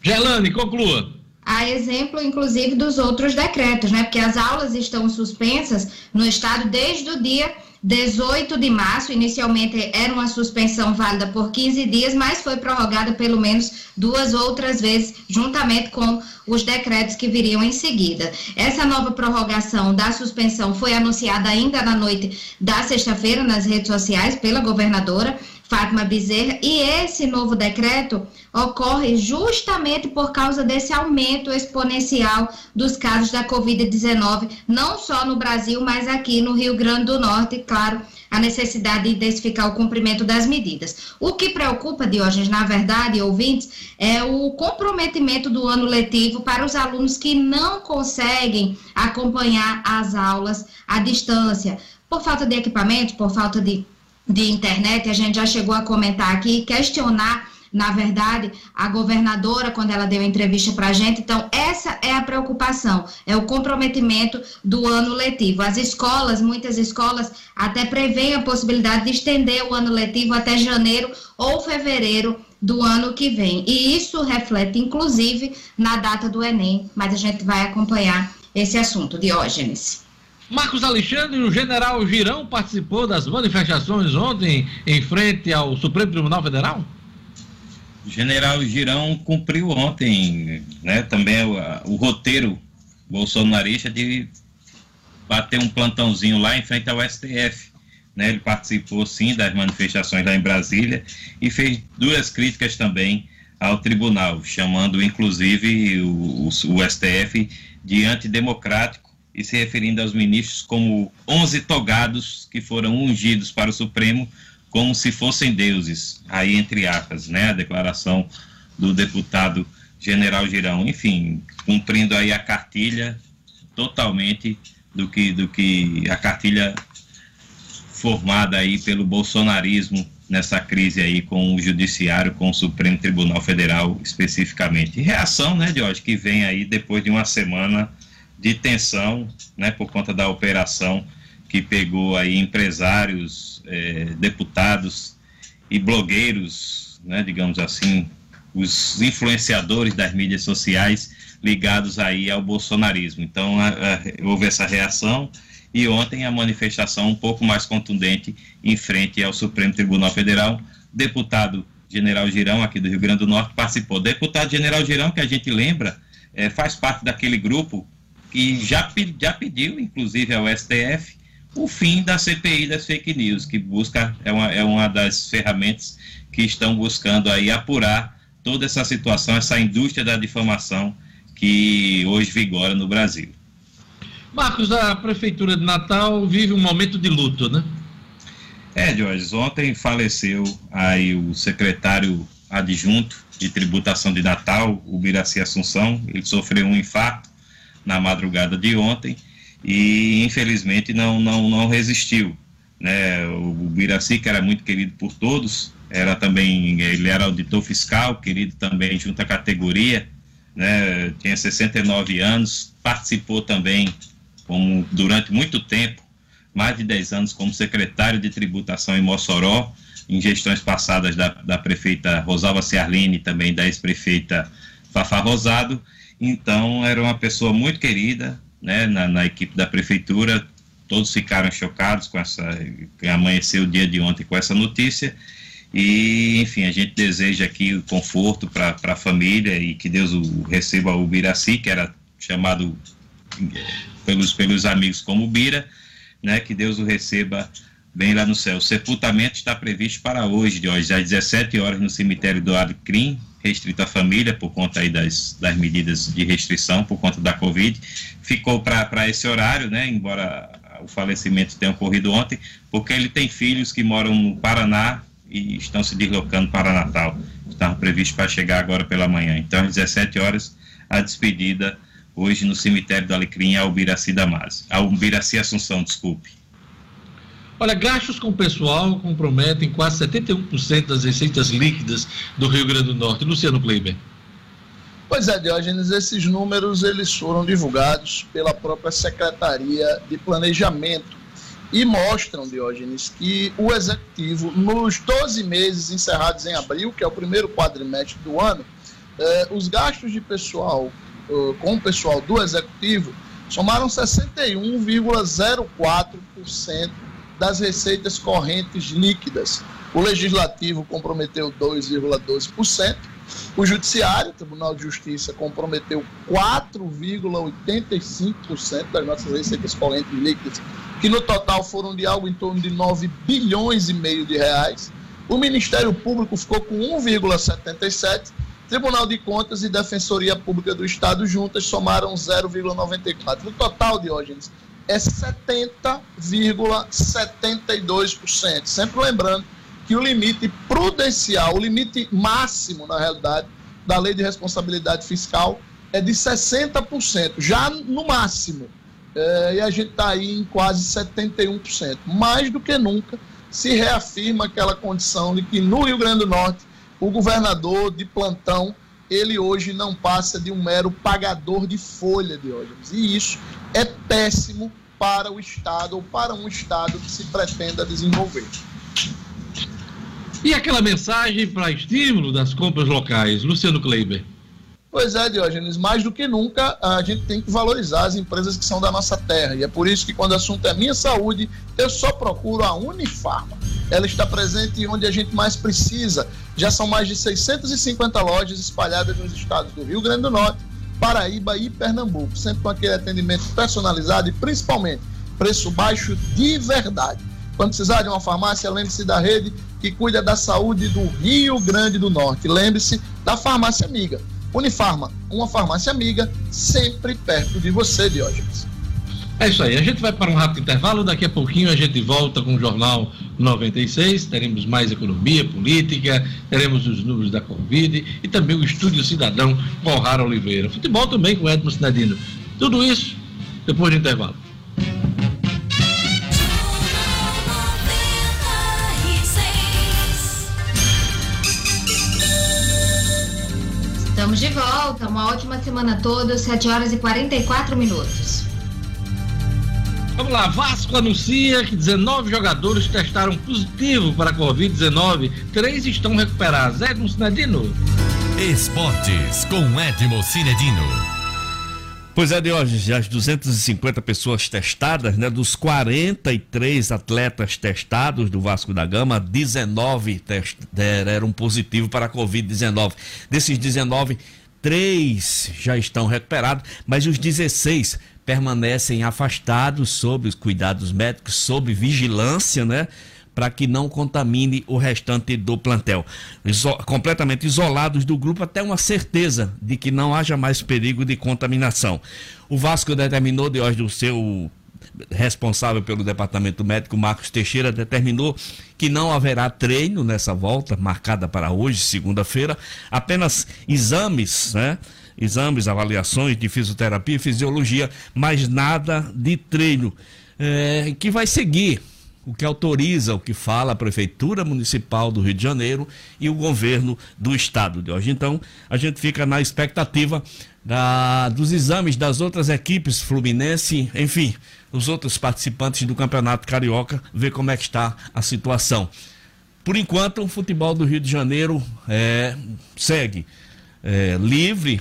Gelane, conclua. A exemplo, inclusive, dos outros decretos, né? Porque as aulas estão suspensas no estado desde o dia 18 de março. Inicialmente era uma suspensão válida por 15 dias, mas foi prorrogada pelo menos duas outras vezes, juntamente com os decretos que viriam em seguida. Essa nova prorrogação da suspensão foi anunciada ainda na noite da sexta-feira nas redes sociais pela governadora. Fátima Bezerra, e esse novo decreto ocorre justamente por causa desse aumento exponencial dos casos da Covid-19, não só no Brasil, mas aqui no Rio Grande do Norte, claro, a necessidade de intensificar o cumprimento das medidas. O que preocupa, Diógenes, na verdade, ouvintes, é o comprometimento do ano letivo para os alunos que não conseguem acompanhar as aulas à distância, por falta de equipamento, por falta de de internet, a gente já chegou a comentar aqui, questionar, na verdade, a governadora quando ela deu entrevista para a gente. Então, essa é a preocupação, é o comprometimento do ano letivo. As escolas, muitas escolas, até prevêem a possibilidade de estender o ano letivo até janeiro ou fevereiro do ano que vem. E isso reflete, inclusive, na data do Enem, mas a gente vai acompanhar esse assunto. Diógenes. Marcos Alexandre, o general Girão participou das manifestações ontem em frente ao Supremo Tribunal Federal? O general Girão cumpriu ontem, né, também o, o roteiro bolsonarista de bater um plantãozinho lá em frente ao STF. Né, ele participou sim das manifestações lá em Brasília e fez duas críticas também ao tribunal, chamando inclusive o, o, o STF de antidemocrático e se referindo aos ministros como onze togados que foram ungidos para o Supremo como se fossem deuses, aí entre aspas, né, a declaração do deputado General Girão, enfim, cumprindo aí a cartilha totalmente do que do que a cartilha formada aí pelo bolsonarismo nessa crise aí com o judiciário, com o Supremo Tribunal Federal especificamente. Reação, né, Jorge, que vem aí depois de uma semana de tensão, né, por conta da operação que pegou aí empresários, é, deputados e blogueiros, né, digamos assim, os influenciadores das mídias sociais ligados aí ao bolsonarismo. Então a, a, houve essa reação e ontem a manifestação um pouco mais contundente em frente ao Supremo Tribunal Federal. Deputado General Girão aqui do Rio Grande do Norte participou. Deputado General Girão que a gente lembra é, faz parte daquele grupo que já, já pediu, inclusive ao STF, o fim da CPI das fake news, que busca, é uma, é uma das ferramentas que estão buscando aí apurar toda essa situação, essa indústria da difamação que hoje vigora no Brasil. Marcos, a Prefeitura de Natal vive um momento de luto, né? É, Jorge, ontem faleceu aí o secretário adjunto de tributação de Natal, o Biraci Assunção, ele sofreu um infarto na madrugada de ontem e infelizmente não, não, não resistiu. Né? O Biraci, que era muito querido por todos, era também, ele era auditor fiscal, querido também junto à categoria, né? tinha 69 anos, participou também como durante muito tempo, mais de 10 anos como secretário de tributação em Mossoró, em gestões passadas da, da prefeita Rosalva Ciarline, também da ex-prefeita Fafá Rosado, então, era uma pessoa muito querida né, na, na equipe da prefeitura. Todos ficaram chocados com essa. amanheceu o dia de ontem com essa notícia. E, enfim, a gente deseja aqui o conforto para a família e que Deus o receba o Biraci, que era chamado pelos, pelos amigos como Bira, né, que Deus o receba bem lá no céu. O sepultamento está previsto para hoje, de hoje, às 17 horas, no cemitério do Alecrim, restrito à família, por conta aí das, das medidas de restrição, por conta da Covid. Ficou para esse horário, né, embora o falecimento tenha ocorrido ontem, porque ele tem filhos que moram no Paraná e estão se deslocando para Natal. Estavam previstos para chegar agora pela manhã. Então, às 17 horas, a despedida hoje no cemitério do Alecrim ao Biraci Damasio. Ao Biraci Assunção, desculpe. Olha, gastos com pessoal comprometem quase 71% das receitas líquidas do Rio Grande do Norte. Luciano Kleiber. Pois é, Diógenes, esses números eles foram divulgados pela própria Secretaria de Planejamento e mostram, Diógenes, que o Executivo, nos 12 meses encerrados em abril, que é o primeiro quadrimestre do ano, eh, os gastos de pessoal eh, com o pessoal do Executivo somaram 61,04% das receitas correntes líquidas. O legislativo comprometeu 2,12%, o judiciário, o Tribunal de Justiça, comprometeu 4,85% das nossas receitas correntes líquidas, que no total foram de algo em torno de 9 bilhões e meio de reais. O Ministério Público ficou com 1,77%, Tribunal de Contas e Defensoria Pública do Estado juntas somaram 0,94%. O total, Diógenes, é 70,72%. Sempre lembrando que o limite prudencial, o limite máximo, na realidade, da lei de responsabilidade fiscal é de 60%, já no máximo. É, e a gente está aí em quase 71%. Mais do que nunca se reafirma aquela condição de que no Rio Grande do Norte, o governador de plantão, ele hoje não passa de um mero pagador de folha de hoje. E isso é péssimo para o Estado ou para um Estado que se pretenda desenvolver. E aquela mensagem para estímulo das compras locais, Luciano Kleiber? Pois é, Diógenes, mais do que nunca a gente tem que valorizar as empresas que são da nossa terra. E é por isso que quando o assunto é minha saúde, eu só procuro a Unifarma. Ela está presente onde a gente mais precisa. Já são mais de 650 lojas espalhadas nos estados do Rio Grande do Norte, Paraíba e Pernambuco, sempre com aquele atendimento personalizado e principalmente preço baixo de verdade. Quando precisar de uma farmácia, lembre-se da rede que cuida da saúde do Rio Grande do Norte. Lembre-se da farmácia amiga. Unifarma, uma farmácia amiga, sempre perto de você, Diógenes. É isso aí, a gente vai para um rápido intervalo, daqui a pouquinho a gente volta com o Jornal 96, teremos mais economia, política, teremos os números da Covid e também o Estúdio Cidadão com Rara Oliveira. Futebol também com Edmo Sinadino. Tudo isso depois do intervalo. Estamos de volta. Uma ótima semana a todos. 7 horas e 44 minutos. Vamos lá, Vasco anuncia que 19 jogadores testaram positivo para a Covid-19. Três estão recuperados. Edmo Cinedino. Esportes com Edmo Cinedino. Pois é, de hoje, as 250 pessoas testadas, né? Dos 43 atletas testados do Vasco da Gama, 19 test, deram positivo para a Covid-19. Desses 19, três já estão recuperados, mas os 16 permanecem afastados sob os cuidados médicos, sob vigilância, né? Para que não contamine o restante do plantel. Iso completamente isolados do grupo, até uma certeza de que não haja mais perigo de contaminação. O Vasco determinou, de hoje, o seu responsável pelo departamento médico, Marcos Teixeira, determinou que não haverá treino nessa volta, marcada para hoje, segunda-feira, apenas exames, né? Exames, avaliações de fisioterapia e fisiologia, mas nada de treino. É, que vai seguir o que autoriza, o que fala a Prefeitura Municipal do Rio de Janeiro e o governo do estado de hoje. Então, a gente fica na expectativa da, dos exames das outras equipes, Fluminense, enfim, os outros participantes do Campeonato Carioca, ver como é que está a situação. Por enquanto, o futebol do Rio de Janeiro é, segue é, livre,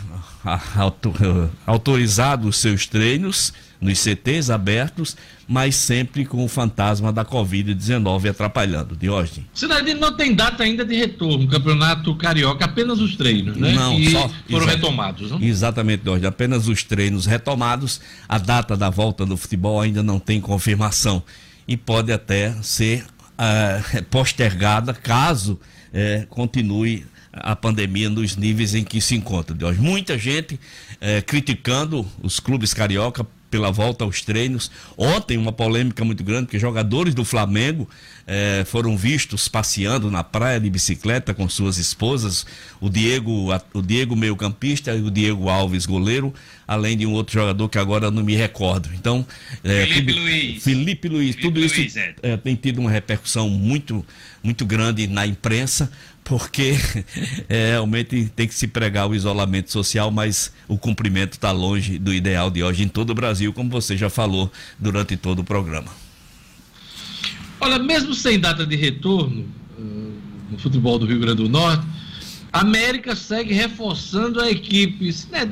autorizado os seus treinos nos CTs abertos, mas sempre com o fantasma da Covid-19 atrapalhando. Diógenes. Cidade não tem data ainda de retorno, campeonato carioca, apenas os treinos, né? Não, que só foram retomados. Não? Exatamente, Diógenes. Apenas os treinos retomados. A data da volta do futebol ainda não tem confirmação e pode até ser uh, postergada caso uh, continue a pandemia nos níveis em que se encontra. Muita gente eh, criticando os clubes carioca pela volta aos treinos. Ontem, uma polêmica muito grande, porque jogadores do Flamengo eh, foram vistos passeando na praia de bicicleta com suas esposas, o Diego, o Diego meio-campista e o Diego Alves, goleiro, além de um outro jogador que agora não me recordo. Então, eh, Felipe tudo, Luiz. Felipe Luiz, Felipe tudo Luiz, isso é. tem tido uma repercussão muito, muito grande na imprensa porque é, realmente tem que se pregar o isolamento social, mas o cumprimento está longe do ideal de hoje em todo o Brasil, como você já falou durante todo o programa. Olha, mesmo sem data de retorno uh, no futebol do Rio Grande do Norte, a América segue reforçando a equipe. Né,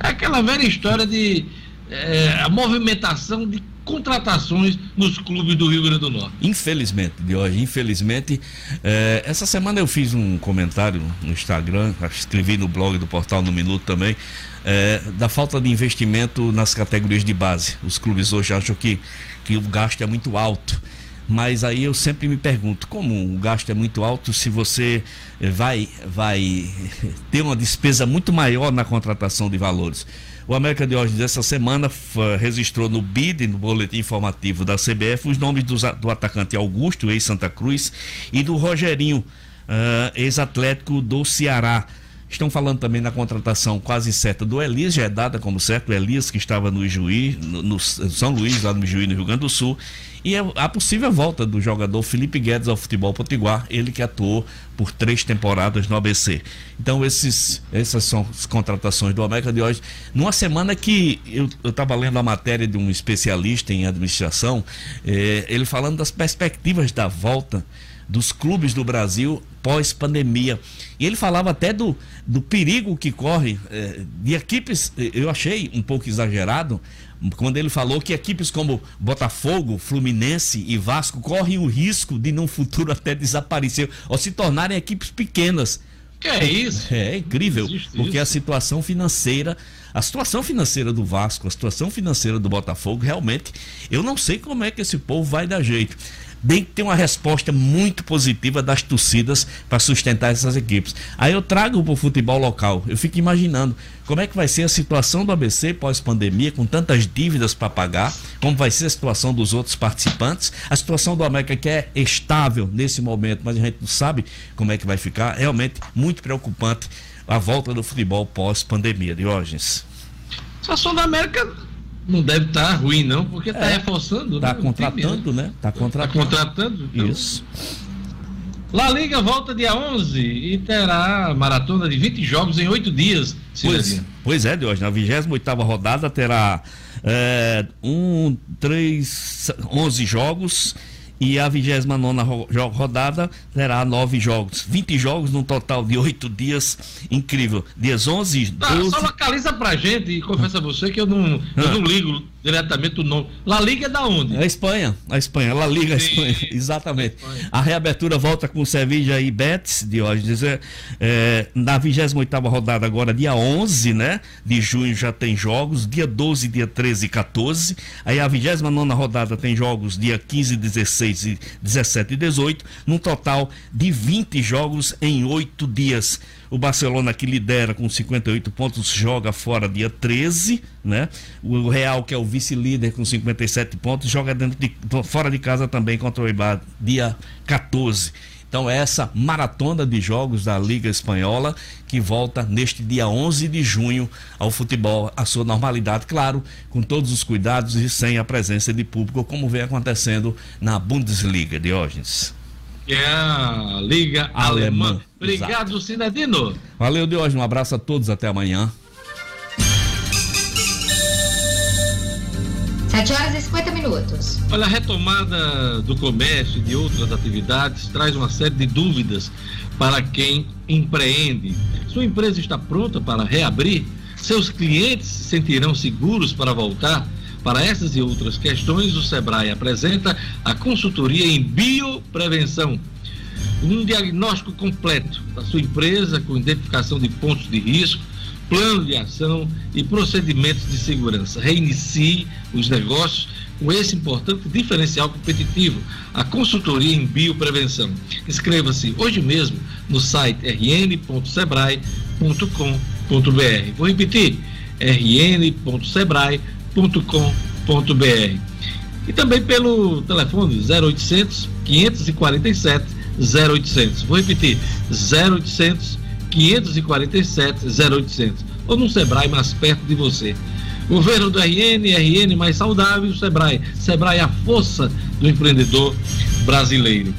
é aquela velha história de é, a movimentação de contratações nos clubes do Rio Grande do Norte. Infelizmente, hoje, infelizmente. É, essa semana eu fiz um comentário no Instagram, escrevi no blog do Portal no Minuto também, é, da falta de investimento nas categorias de base. Os clubes hoje acham que, que o gasto é muito alto. Mas aí eu sempre me pergunto, como o gasto é muito alto, se você vai, vai ter uma despesa muito maior na contratação de valores. O América de hoje dessa semana registrou no BID, no boletim informativo da CBF, os nomes do, do atacante Augusto, ex-Santa Cruz, e do Rogerinho, uh, ex-atlético do Ceará. Estão falando também na contratação quase certa do Elias, já é dada como certo, o Elias que estava no Juiz, no, no São Luís, lá no Juiz, no Rio Grande do Sul, e é a possível volta do jogador Felipe Guedes ao futebol potiguar, ele que atuou por três temporadas no ABC. Então esses, essas são as contratações do América de hoje. Numa semana que eu estava lendo a matéria de um especialista em administração, eh, ele falando das perspectivas da volta dos clubes do Brasil pós-pandemia. E ele falava até do, do perigo que corre eh, de equipes, eu achei um pouco exagerado, quando ele falou que equipes como Botafogo, Fluminense e Vasco correm o risco de, num futuro, até desaparecer ou se tornarem equipes pequenas. Que é isso? É, é incrível, porque isso. a situação financeira, a situação financeira do Vasco, a situação financeira do Botafogo, realmente, eu não sei como é que esse povo vai dar jeito tem que ter uma resposta muito positiva das torcidas para sustentar essas equipes. Aí eu trago para o futebol local. Eu fico imaginando como é que vai ser a situação do ABC pós-pandemia, com tantas dívidas para pagar, como vai ser a situação dos outros participantes, a situação do América que é estável nesse momento, mas a gente não sabe como é que vai ficar. Realmente muito preocupante a volta do futebol pós-pandemia, Diógenes. A situação da América não deve estar tá ruim, não, porque está é, reforçando. Está né? contratando, né? Está contratando. Tá contratando. Então. Isso. La Liga volta dia 11 e terá maratona de 20 jogos em 8 dias. Pois, pois é, de hoje. Na 28 rodada terá é, um, três, 11 jogos e a 29 rodada terá nove jogos. 20 jogos num total de oito dias. Incrível. Dias 11, 12. Tá, só localiza pra gente e confessa a você que eu não, eu não ligo diretamente o nome. La Liga é da onde? É a Espanha. A Espanha. La Liga, a Espanha. Exatamente. A, Espanha. a, reabertura volta com Sevilla e Betis de hoje. Dizer, é, na 28 rodada, agora, dia 11 né, de junho, já tem jogos. Dia 12, dia 13 e 14. Aí a 29 rodada tem jogos dia 15, 16, e 17 e 18. Num total de 20 jogos em 8 dias. O Barcelona que lidera com 58 pontos joga fora dia 13, né? O Real que é o vice-líder com 57 pontos joga dentro de, fora de casa também contra o Eibar dia 14. Então é essa maratona de jogos da Liga Espanhola que volta neste dia 11 de junho ao futebol, à sua normalidade, claro, com todos os cuidados e sem a presença de público, como vem acontecendo na Bundesliga, Diógenes que é a Liga Alemã. Alemã. Obrigado, Exato. Cidadino. Valeu, Diógenes. Um abraço a todos. Até amanhã. 7 horas e 50 minutos. Olha, a retomada do comércio e de outras atividades traz uma série de dúvidas para quem empreende. Sua empresa está pronta para reabrir? Seus clientes se sentirão seguros para voltar? Para essas e outras questões, o SEBRAE apresenta a consultoria em bioprevenção. Um diagnóstico completo da sua empresa, com identificação de pontos de risco, plano de ação e procedimentos de segurança. Reinicie os negócios com esse importante diferencial competitivo, a consultoria em bioprevenção. Inscreva-se hoje mesmo no site rn.sebrae.com.br. Vou repetir, rn.sebrae.com.br www.cultura.com.br e também pelo telefone 0800 547 0800. Vou repetir: 0800 547 0800 ou no Sebrae mais perto de você. Governo do RN, RN mais saudável, Sebrae. Sebrae é a força do empreendedor brasileiro.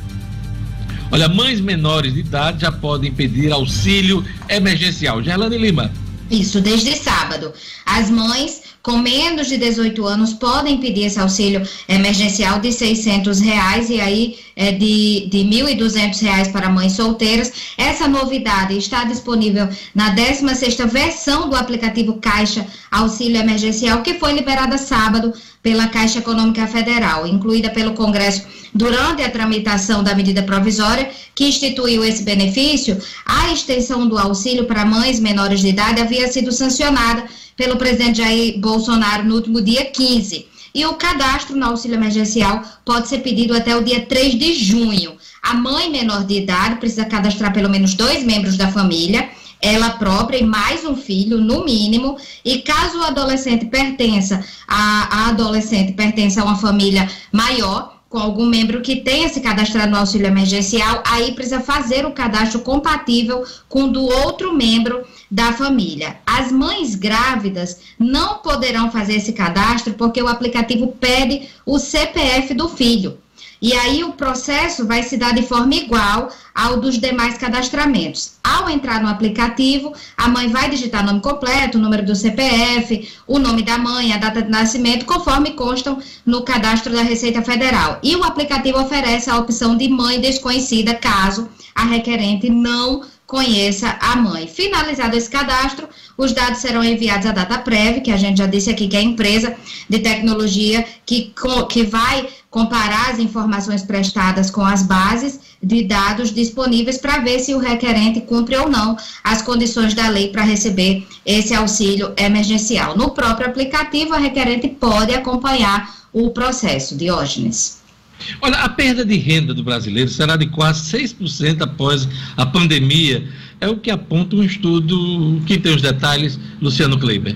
Olha, mães menores de idade já podem pedir auxílio emergencial. Gerlane Lima. Isso, desde sábado. As mães com menos de 18 anos podem pedir esse auxílio emergencial de 600 reais e aí é de, de 1.200 reais para mães solteiras. Essa novidade está disponível na 16ª versão do aplicativo Caixa Auxílio Emergencial, que foi liberada sábado pela Caixa Econômica Federal, incluída pelo Congresso durante a tramitação da medida provisória que instituiu esse benefício, a extensão do auxílio para mães menores de idade havia sido sancionada pelo presidente Jair Bolsonaro no último dia 15. E o cadastro no auxílio emergencial pode ser pedido até o dia 3 de junho. A mãe menor de idade precisa cadastrar pelo menos dois membros da família, ela própria e mais um filho, no mínimo. E caso o adolescente pertença a, a adolescente pertença a uma família maior, com algum membro que tenha se cadastrado no auxílio emergencial, aí precisa fazer o cadastro compatível com o do outro membro da família. As mães grávidas não poderão fazer esse cadastro porque o aplicativo pede o CPF do filho. E aí o processo vai se dar de forma igual ao dos demais cadastramentos. Ao entrar no aplicativo, a mãe vai digitar nome completo, número do CPF, o nome da mãe, a data de nascimento, conforme constam no cadastro da Receita Federal. E o aplicativo oferece a opção de mãe desconhecida, caso a requerente não conheça a mãe. Finalizado esse cadastro, os dados serão enviados à DataPrev, que a gente já disse aqui que é a empresa de tecnologia que, que vai comparar as informações prestadas com as bases de dados disponíveis para ver se o requerente cumpre ou não as condições da lei para receber esse auxílio emergencial. No próprio aplicativo, a requerente pode acompanhar o processo. Diógenes. Olha, a perda de renda do brasileiro será de quase 6% após a pandemia. É o que aponta um estudo que tem os detalhes, Luciano Kleiber.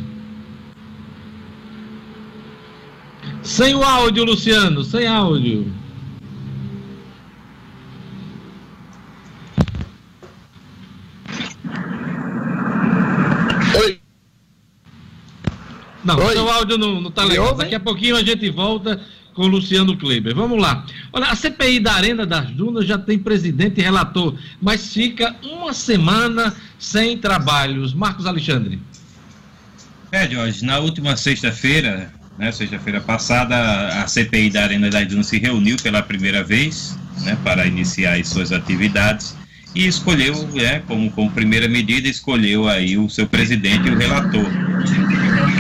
Sem o áudio, Luciano, sem áudio. Oi. Não, Oi. seu áudio não, não tá legal. Daqui a pouquinho a gente volta com Luciano Kleber. Vamos lá. Olha, a CPI da Arena das Dunas já tem presidente e relator, mas fica uma semana sem trabalhos. Marcos Alexandre. É, Jorge, na última sexta-feira, né, sexta-feira passada, a CPI da Arena das Dunas se reuniu pela primeira vez né, para iniciar suas atividades e escolheu, né, como, como primeira medida, escolheu aí o seu presidente e o relator.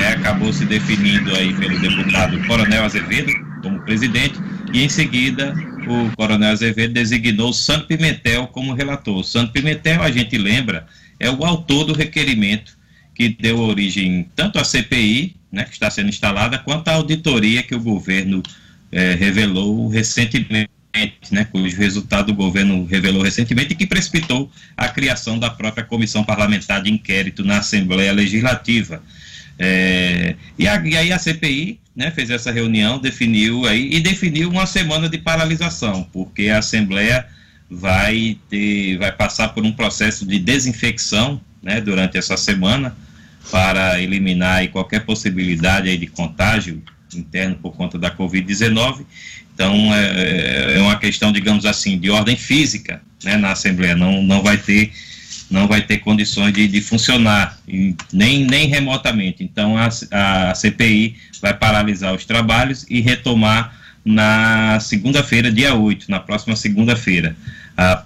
É, acabou se definindo aí pelo deputado Coronel Azevedo presidente e em seguida o Coronel Azevedo designou Santo Pimentel como relator. Santo Pimentel, a gente lembra, é o autor do requerimento que deu origem tanto à CPI, né, que está sendo instalada, quanto à auditoria que o governo é, revelou recentemente, né, cujo resultado o governo revelou recentemente e que precipitou a criação da própria comissão parlamentar de inquérito na Assembleia Legislativa. É, e, a, e, aí a CPI né, fez essa reunião, definiu aí e definiu uma semana de paralisação, porque a Assembleia vai ter, vai passar por um processo de desinfecção né, durante essa semana para eliminar qualquer possibilidade de contágio interno por conta da Covid-19. Então, é, é, uma questão, digamos assim, de ordem física né, na Assembleia. Não, não vai ter não vai ter condições de, de funcionar, nem, nem remotamente. Então, a, a CPI vai paralisar os trabalhos e retomar na segunda-feira, dia 8, na próxima segunda-feira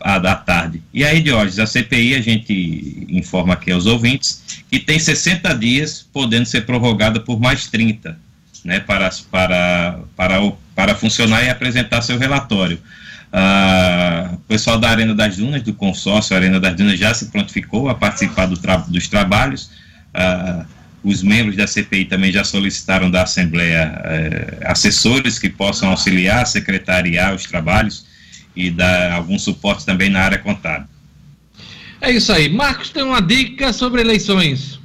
à, tarde. E aí, Diógenes, a CPI, a gente informa aqui aos ouvintes, que tem 60 dias, podendo ser prorrogada por mais 30, né, para, para, para, para funcionar e apresentar seu relatório. Ah, o pessoal da Arena das Dunas, do consórcio Arena das Dunas, já se prontificou a participar do tra dos trabalhos. Ah, os membros da CPI também já solicitaram da Assembleia eh, assessores que possam auxiliar, secretariar os trabalhos e dar algum suporte também na área contábil. É isso aí. Marcos tem uma dica sobre eleições.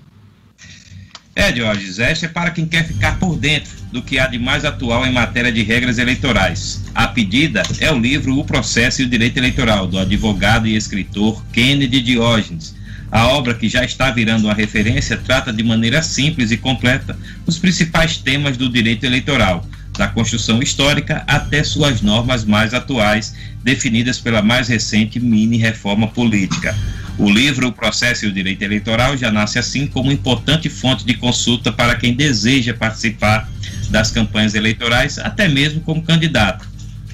É, Diógenes, esta é para quem quer ficar por dentro do que há de mais atual em matéria de regras eleitorais. A pedida é o livro O Processo e o Direito Eleitoral, do advogado e escritor Kennedy Diógenes, a obra, que já está virando uma referência, trata de maneira simples e completa os principais temas do direito eleitoral, da construção histórica até suas normas mais atuais, definidas pela mais recente mini reforma política. O livro O Processo e o Direito Eleitoral já nasce assim como importante fonte de consulta para quem deseja participar das campanhas eleitorais, até mesmo como candidato.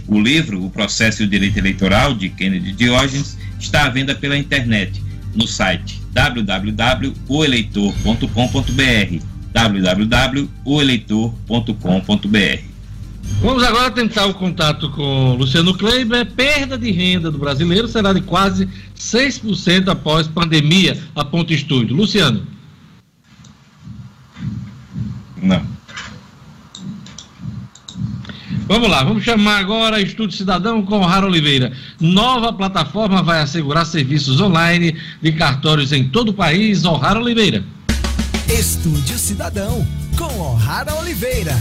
O livro O Processo e o Direito Eleitoral, de Kennedy Diógenes, está à venda pela internet no site www.oeleitor.com.br www.oeleitor.com.br Vamos agora tentar o contato com Luciano Kleiber. Perda de renda do brasileiro será de quase 6% após pandemia, aponta o estúdio. Luciano. Não. Vamos lá, vamos chamar agora Estúdio Cidadão com Rara Oliveira. Nova plataforma vai assegurar serviços online de cartórios em todo o país. Rara Oliveira. Estúdio Cidadão com O'Hara Oliveira.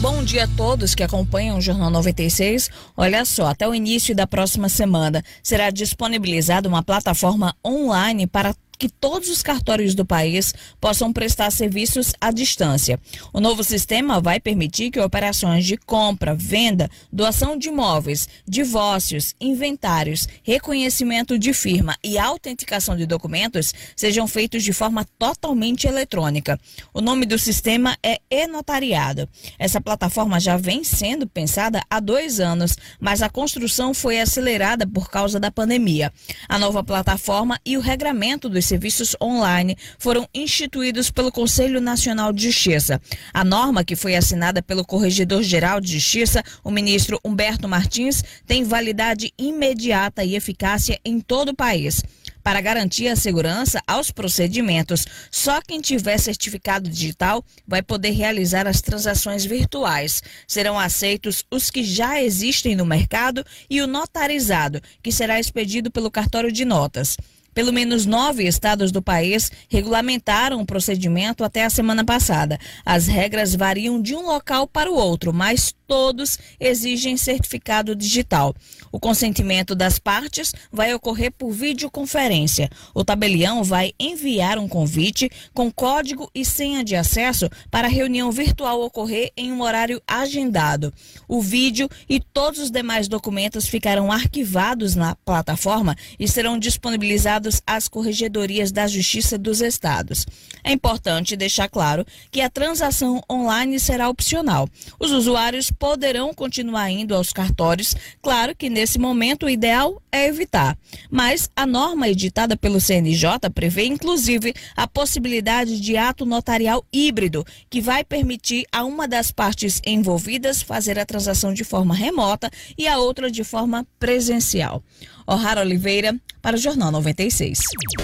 Bom dia a todos que acompanham o Jornal 96. Olha só, até o início da próxima semana será disponibilizada uma plataforma online para que todos os cartórios do país possam prestar serviços à distância. O novo sistema vai permitir que operações de compra, venda, doação de imóveis, divórcios, inventários, reconhecimento de firma e autenticação de documentos sejam feitos de forma totalmente eletrônica. O nome do sistema é e-notariado. Essa plataforma já vem sendo pensada há dois anos, mas a construção foi acelerada por causa da pandemia. A nova plataforma e o regramento dos serviços online foram instituídos pelo Conselho Nacional de Justiça. A norma, que foi assinada pelo Corregedor-Geral de Justiça, o ministro Humberto Martins, tem validade imediata e eficácia em todo o país. Para garantir a segurança aos procedimentos, só quem tiver certificado digital vai poder realizar as transações virtuais. Serão aceitos os que já existem no mercado e o notarizado, que será expedido pelo cartório de notas. Pelo menos nove estados do país regulamentaram o procedimento até a semana passada. As regras variam de um local para o outro, mas todos exigem certificado digital. O consentimento das partes vai ocorrer por videoconferência. O tabelião vai enviar um convite com código e senha de acesso para a reunião virtual ocorrer em um horário agendado. O vídeo e todos os demais documentos ficarão arquivados na plataforma e serão disponibilizados às corregedorias da Justiça dos Estados. É importante deixar claro que a transação online será opcional. Os usuários poderão continuar indo aos cartórios. Claro que nesse momento o ideal é evitar. Mas a norma editada pelo CNJ prevê inclusive a possibilidade de ato notarial híbrido, que vai permitir a uma das partes envolvidas fazer a transação de forma remota e a outra de forma presencial. O'Hara Oliveira, para o Jornal 96.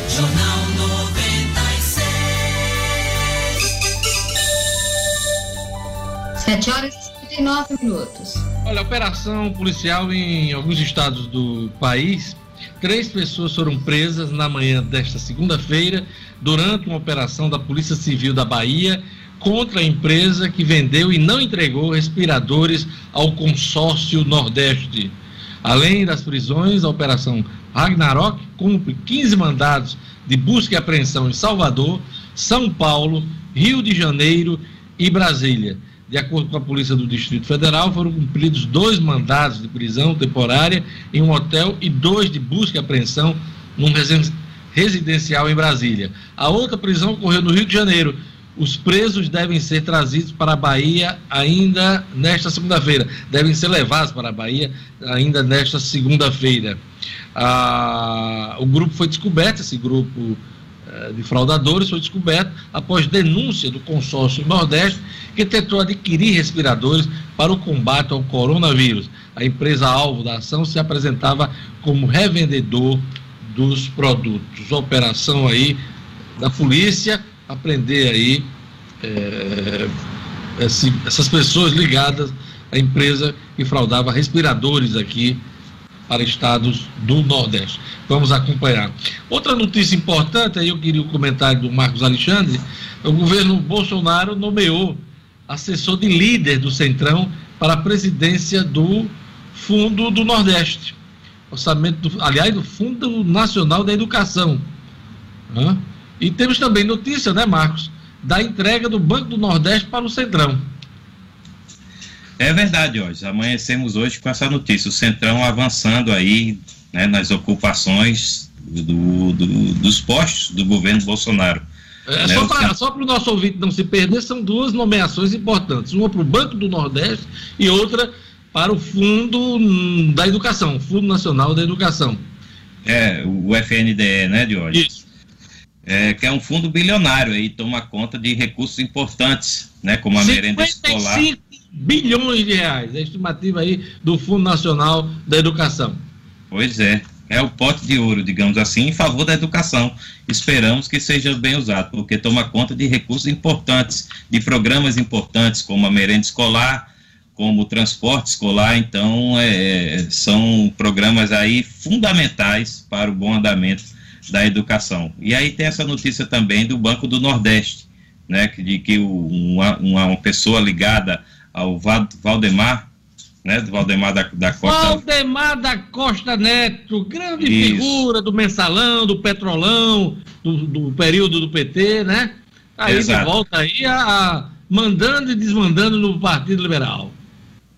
Jornal 96. 7 horas 39 minutos. Olha, operação policial em alguns estados do país. Três pessoas foram presas na manhã desta segunda-feira durante uma operação da Polícia Civil da Bahia contra a empresa que vendeu e não entregou respiradores ao consórcio Nordeste. Além das prisões, a Operação Ragnarok cumpre 15 mandados de busca e apreensão em Salvador, São Paulo, Rio de Janeiro e Brasília. De acordo com a Polícia do Distrito Federal, foram cumpridos dois mandados de prisão temporária em um hotel e dois de busca e apreensão num residencial em Brasília. A outra prisão ocorreu no Rio de Janeiro. Os presos devem ser trazidos para a Bahia ainda nesta segunda-feira. Devem ser levados para a Bahia ainda nesta segunda-feira. Ah, o grupo foi descoberto, esse grupo eh, de fraudadores foi descoberto após denúncia do consórcio Nordeste que tentou adquirir respiradores para o combate ao coronavírus. A empresa alvo da ação se apresentava como revendedor dos produtos. Operação aí da polícia aprender aí é, essas pessoas ligadas à empresa que fraudava respiradores aqui para estados do Nordeste. Vamos acompanhar. Outra notícia importante, aí eu queria o comentário do Marcos Alexandre, o governo Bolsonaro nomeou assessor de líder do Centrão para a presidência do Fundo do Nordeste. Orçamento, do, aliás, do Fundo Nacional da Educação. E temos também notícia, né, Marcos, da entrega do Banco do Nordeste para o Centrão. É verdade, hoje. Amanhecemos hoje com essa notícia. O Centrão avançando aí né, nas ocupações do, do, dos postos do governo Bolsonaro. É, né? Só para o nosso ouvinte não se perder, são duas nomeações importantes. Uma para o Banco do Nordeste e outra para o Fundo da Educação, Fundo Nacional da Educação. É, o FNDE, né, hoje? Isso. É, que é um fundo bilionário aí, toma conta de recursos importantes, né, como a merenda escolar. Bilhões de reais, a estimativa aí do Fundo Nacional da Educação. Pois é, é o pote de ouro, digamos assim, em favor da educação. Esperamos que seja bem usado, porque toma conta de recursos importantes, de programas importantes, como a merenda escolar, como o transporte escolar. Então, é, são programas aí fundamentais para o bom andamento da educação. E aí tem essa notícia também do Banco do Nordeste, né, de que uma, uma pessoa ligada ao Valdemar né, do Valdemar da, da Costa. Valdemar da Costa Neto, grande Isso. figura do mensalão, do petrolão, do, do, período do PT, né? Aí Exato. de volta aí a, a, mandando e desmandando no Partido Liberal.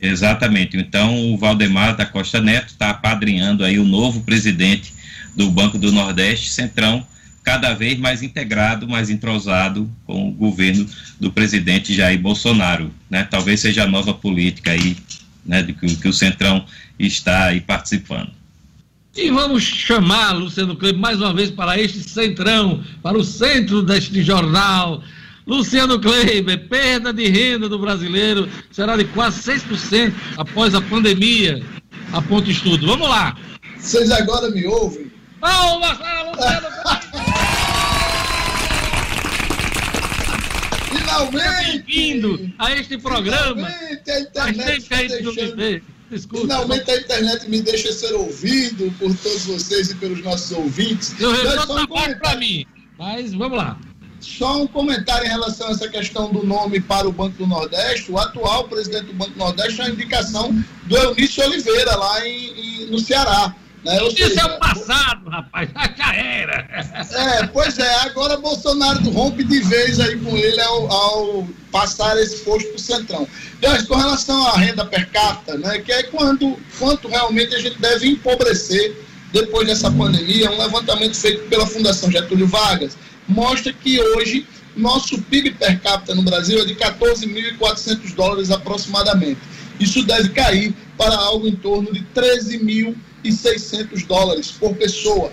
Exatamente. Então o Valdemar da Costa Neto está apadrinhando aí o novo presidente do Banco do Nordeste, Centrão, cada vez mais integrado, mais entrosado com o governo do presidente Jair Bolsonaro. Né? Talvez seja a nova política aí né, de que, que o Centrão está aí participando. E vamos chamar Luciano Kleber mais uma vez para este centrão, para o centro deste jornal. Luciano Kleber, perda de renda do brasileiro será de quase 6% após a pandemia, aponta o estudo. Vamos lá. Vocês agora me ouvem? Vamos, Luciano Finalmente! Bem-vindo a este programa. Finalmente a internet deixando... Desculpa, Finalmente a internet me deixa ser ouvido por todos vocês e pelos nossos ouvintes. Eu resolvo um para mim, mas vamos lá. Só um comentário em relação a essa questão do nome para o Banco do Nordeste. O atual presidente do Banco do Nordeste é a indicação do Eunício Oliveira, lá em, em no Ceará. Né? Isso seja, é o passado, rapaz, já era. É, pois é, agora Bolsonaro rompe de vez aí com ele ao, ao passar esse posto para o Centrão. Mas com relação à renda per capita, né, que é quando, quanto realmente a gente deve empobrecer depois dessa pandemia, um levantamento feito pela Fundação Getúlio Vargas mostra que hoje nosso PIB per capita no Brasil é de 14.400 dólares aproximadamente. Isso deve cair para algo em torno de 13 mil e 600 dólares por pessoa.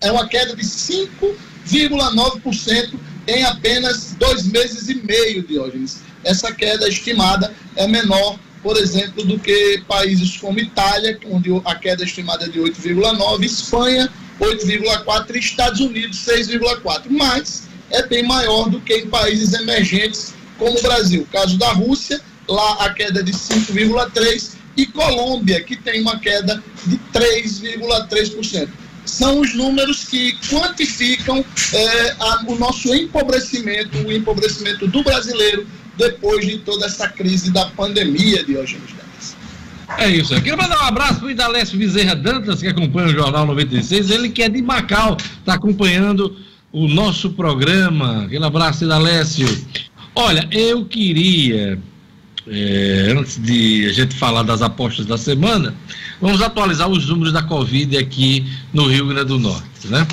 É uma queda de 5,9% em apenas dois meses e meio, Diógenes. Essa queda estimada é menor, por exemplo, do que países como Itália, onde a queda estimada é de 8,9%, Espanha, 8,4% e Estados Unidos, 6,4%. Mas é bem maior do que em países emergentes como o Brasil. Caso da Rússia, lá a queda é de 5,3% e Colômbia, que tem uma queda de 3,3%. São os números que quantificam é, a, o nosso empobrecimento, o empobrecimento do brasileiro depois de toda essa crise da pandemia, de hoje É isso. Eu quero mandar um abraço para o Idalécio Bezerra Dantas, que acompanha o Jornal 96. Ele que é de Macau, está acompanhando o nosso programa. Aquele abraço, Idalécio. Olha, eu queria é, antes de a gente falar das apostas da semana, vamos atualizar os números da Covid aqui no Rio Grande do Norte, né?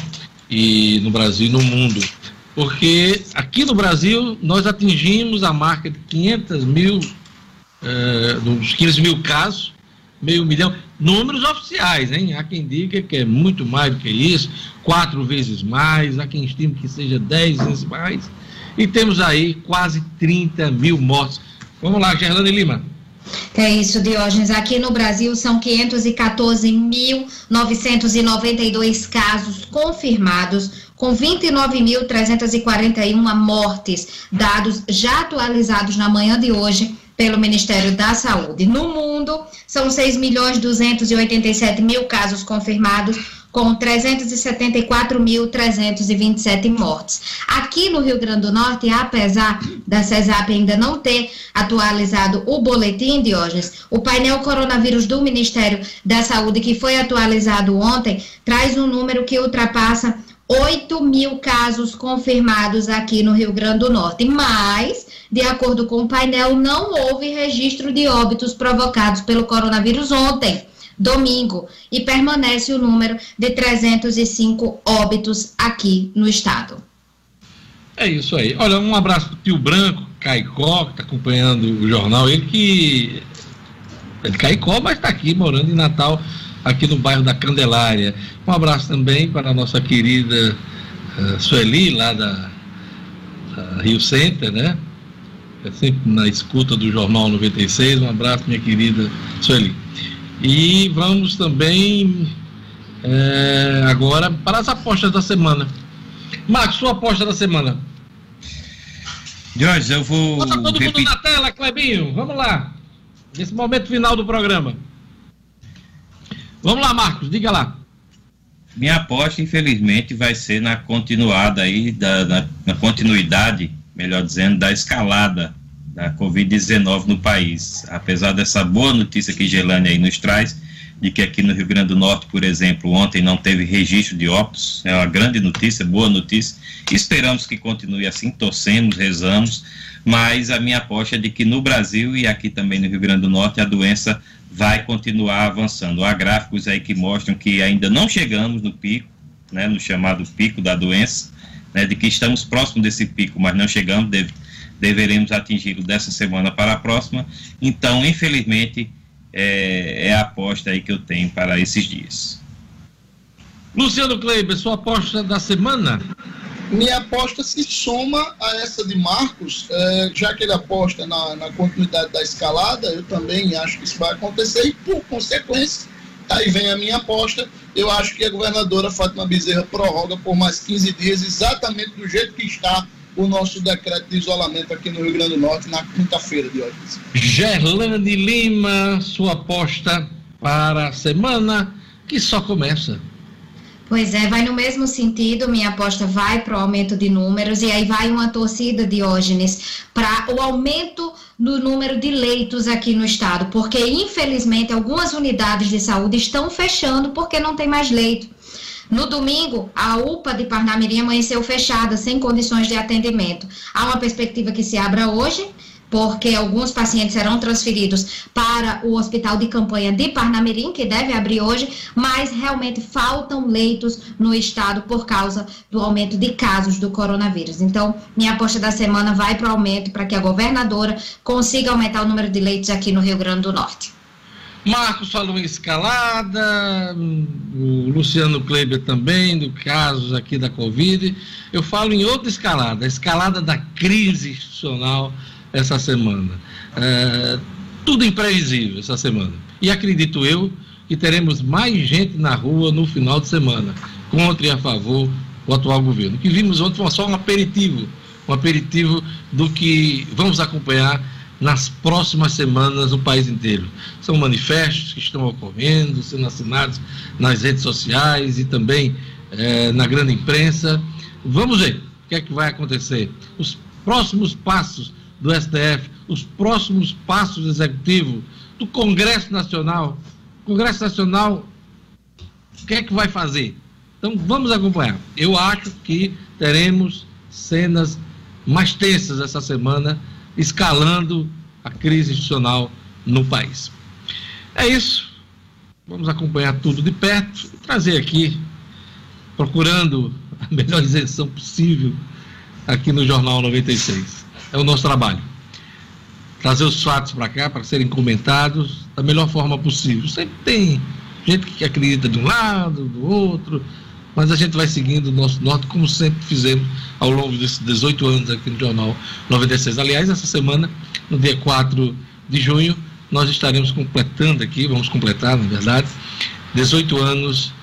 E no Brasil e no mundo. Porque aqui no Brasil nós atingimos a marca de 500 mil, é, dos 15 mil casos, meio milhão, números oficiais, hein? Há quem diga que é muito mais do que isso, quatro vezes mais, há quem estime que seja dez vezes mais, e temos aí quase 30 mil mortos Vamos lá, Gerlane Lima. É isso, Diógenes. Aqui no Brasil são 514.992 casos confirmados, com 29.341 mortes, dados já atualizados na manhã de hoje pelo Ministério da Saúde. No mundo, são 6 milhões 287 mil casos confirmados, com 374.327 mortes. Aqui no Rio Grande do Norte, apesar da CESAP ainda não ter atualizado o boletim, Diógenes, o painel coronavírus do Ministério da Saúde, que foi atualizado ontem, traz um número que ultrapassa 8 mil casos confirmados aqui no Rio Grande do Norte, mas, de acordo com o painel, não houve registro de óbitos provocados pelo coronavírus ontem domingo, e permanece o número de 305 óbitos aqui no estado. É isso aí. Olha, um abraço pro tio Branco, Caicó, que está acompanhando o jornal. Ele que é de Caicó, mas está aqui morando em Natal, aqui no bairro da Candelária. Um abraço também para a nossa querida uh, Sueli, lá da, da Rio Center, né? É sempre na escuta do Jornal 96. Um abraço, minha querida Sueli. E vamos também é, agora para as apostas da semana. Marcos, sua aposta da semana. Jorge, eu vou. Bota todo repetir. mundo na tela, Clebinho. Vamos lá. Nesse momento final do programa. Vamos lá, Marcos, diga lá. Minha aposta, infelizmente, vai ser na continuada aí, da, na, na continuidade, melhor dizendo, da escalada da Covid-19 no país. Apesar dessa boa notícia que Gelane aí nos traz, de que aqui no Rio Grande do Norte, por exemplo, ontem não teve registro de óbitos, é uma grande notícia, boa notícia. Esperamos que continue assim, torcemos, rezamos, mas a minha aposta é de que no Brasil e aqui também no Rio Grande do Norte a doença vai continuar avançando. Há gráficos aí que mostram que ainda não chegamos no pico, né, no chamado pico da doença, né, de que estamos próximo desse pico, mas não chegamos, deve, deveremos atingi-lo dessa semana para a próxima. Então, infelizmente, é, é a aposta aí que eu tenho para esses dias. Luciano Kleiber, sua aposta da semana? Minha aposta se soma a essa de Marcos, é, já que ele aposta na, na, continuidade da escalada, eu também acho que isso vai acontecer e, por consequência, aí vem a minha aposta. Eu acho que a governadora Fátima Bezerra prorroga por mais 15 dias, exatamente do jeito que está o nosso decreto de isolamento aqui no Rio Grande do Norte na quinta-feira de hoje. Gerlane Lima, sua aposta para a semana que só começa. Pois é, vai no mesmo sentido, minha aposta vai para o aumento de números e aí vai uma torcida, Diógenes, para o aumento no número de leitos aqui no estado, porque infelizmente algumas unidades de saúde estão fechando porque não tem mais leito. No domingo, a UPA de Parnamirim amanheceu fechada, sem condições de atendimento. Há uma perspectiva que se abra hoje, porque alguns pacientes serão transferidos para o hospital de campanha de Parnamirim, que deve abrir hoje, mas realmente faltam leitos no estado por causa do aumento de casos do coronavírus. Então, minha aposta da semana vai para o aumento para que a governadora consiga aumentar o número de leitos aqui no Rio Grande do Norte. Marcos falou em escalada, o Luciano Kleber também, do casos aqui da Covid. Eu falo em outra escalada, a escalada da crise institucional essa semana. É, tudo imprevisível essa semana. E acredito eu que teremos mais gente na rua no final de semana, contra e a favor do atual governo. O que vimos ontem foi só um aperitivo, um aperitivo do que vamos acompanhar nas próximas semanas no país inteiro. São manifestos que estão ocorrendo, sendo assinados nas redes sociais e também eh, na grande imprensa. Vamos ver o que é que vai acontecer. Os próximos passos do STF, os próximos passos Executivo, do Congresso Nacional. O Congresso Nacional, o que é que vai fazer? Então vamos acompanhar. Eu acho que teremos cenas mais tensas essa semana escalando a crise institucional no país. É isso. Vamos acompanhar tudo de perto e trazer aqui, procurando a melhor isenção possível aqui no Jornal 96. É o nosso trabalho. Trazer os fatos para cá para serem comentados da melhor forma possível. Sempre tem gente que acredita de um lado, do outro, mas a gente vai seguindo o nosso norte, como sempre fizemos ao longo desses 18 anos aqui no Jornal 96. Aliás, essa semana, no dia 4 de junho, nós estaremos completando aqui, vamos completar, na verdade, 18 anos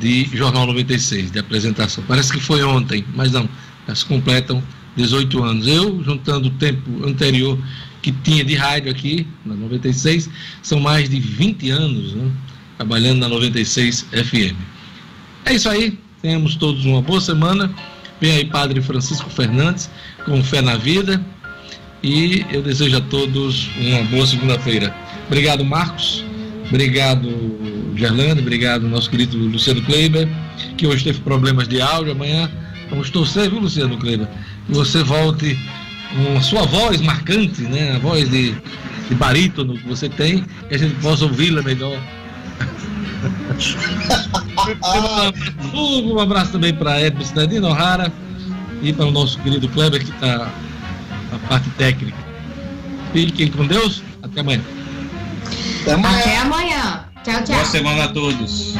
de Jornal 96, de apresentação. Parece que foi ontem, mas não, elas completam 18 anos. Eu, juntando o tempo anterior que tinha de rádio aqui, na 96, são mais de 20 anos né, trabalhando na 96 FM. É isso aí. Tenhamos todos uma boa semana. Vem aí Padre Francisco Fernandes com Fé na Vida. E eu desejo a todos uma boa segunda-feira. Obrigado, Marcos. Obrigado, Gerlando. Obrigado, nosso querido Luciano Kleiber, que hoje teve problemas de áudio. Amanhã vamos torcer, viu, Luciano Kleiber? Que você volte com a sua voz marcante, né? A voz de, de barítono que você tem, que a gente possa ouvi-la melhor um abraço também para Edson Cidadino O'Hara e para o nosso querido Kleber que está na parte técnica. Fiquem com Deus. Até amanhã. Até amanhã. Até amanhã. Tchau, tchau. Boa semana a todos.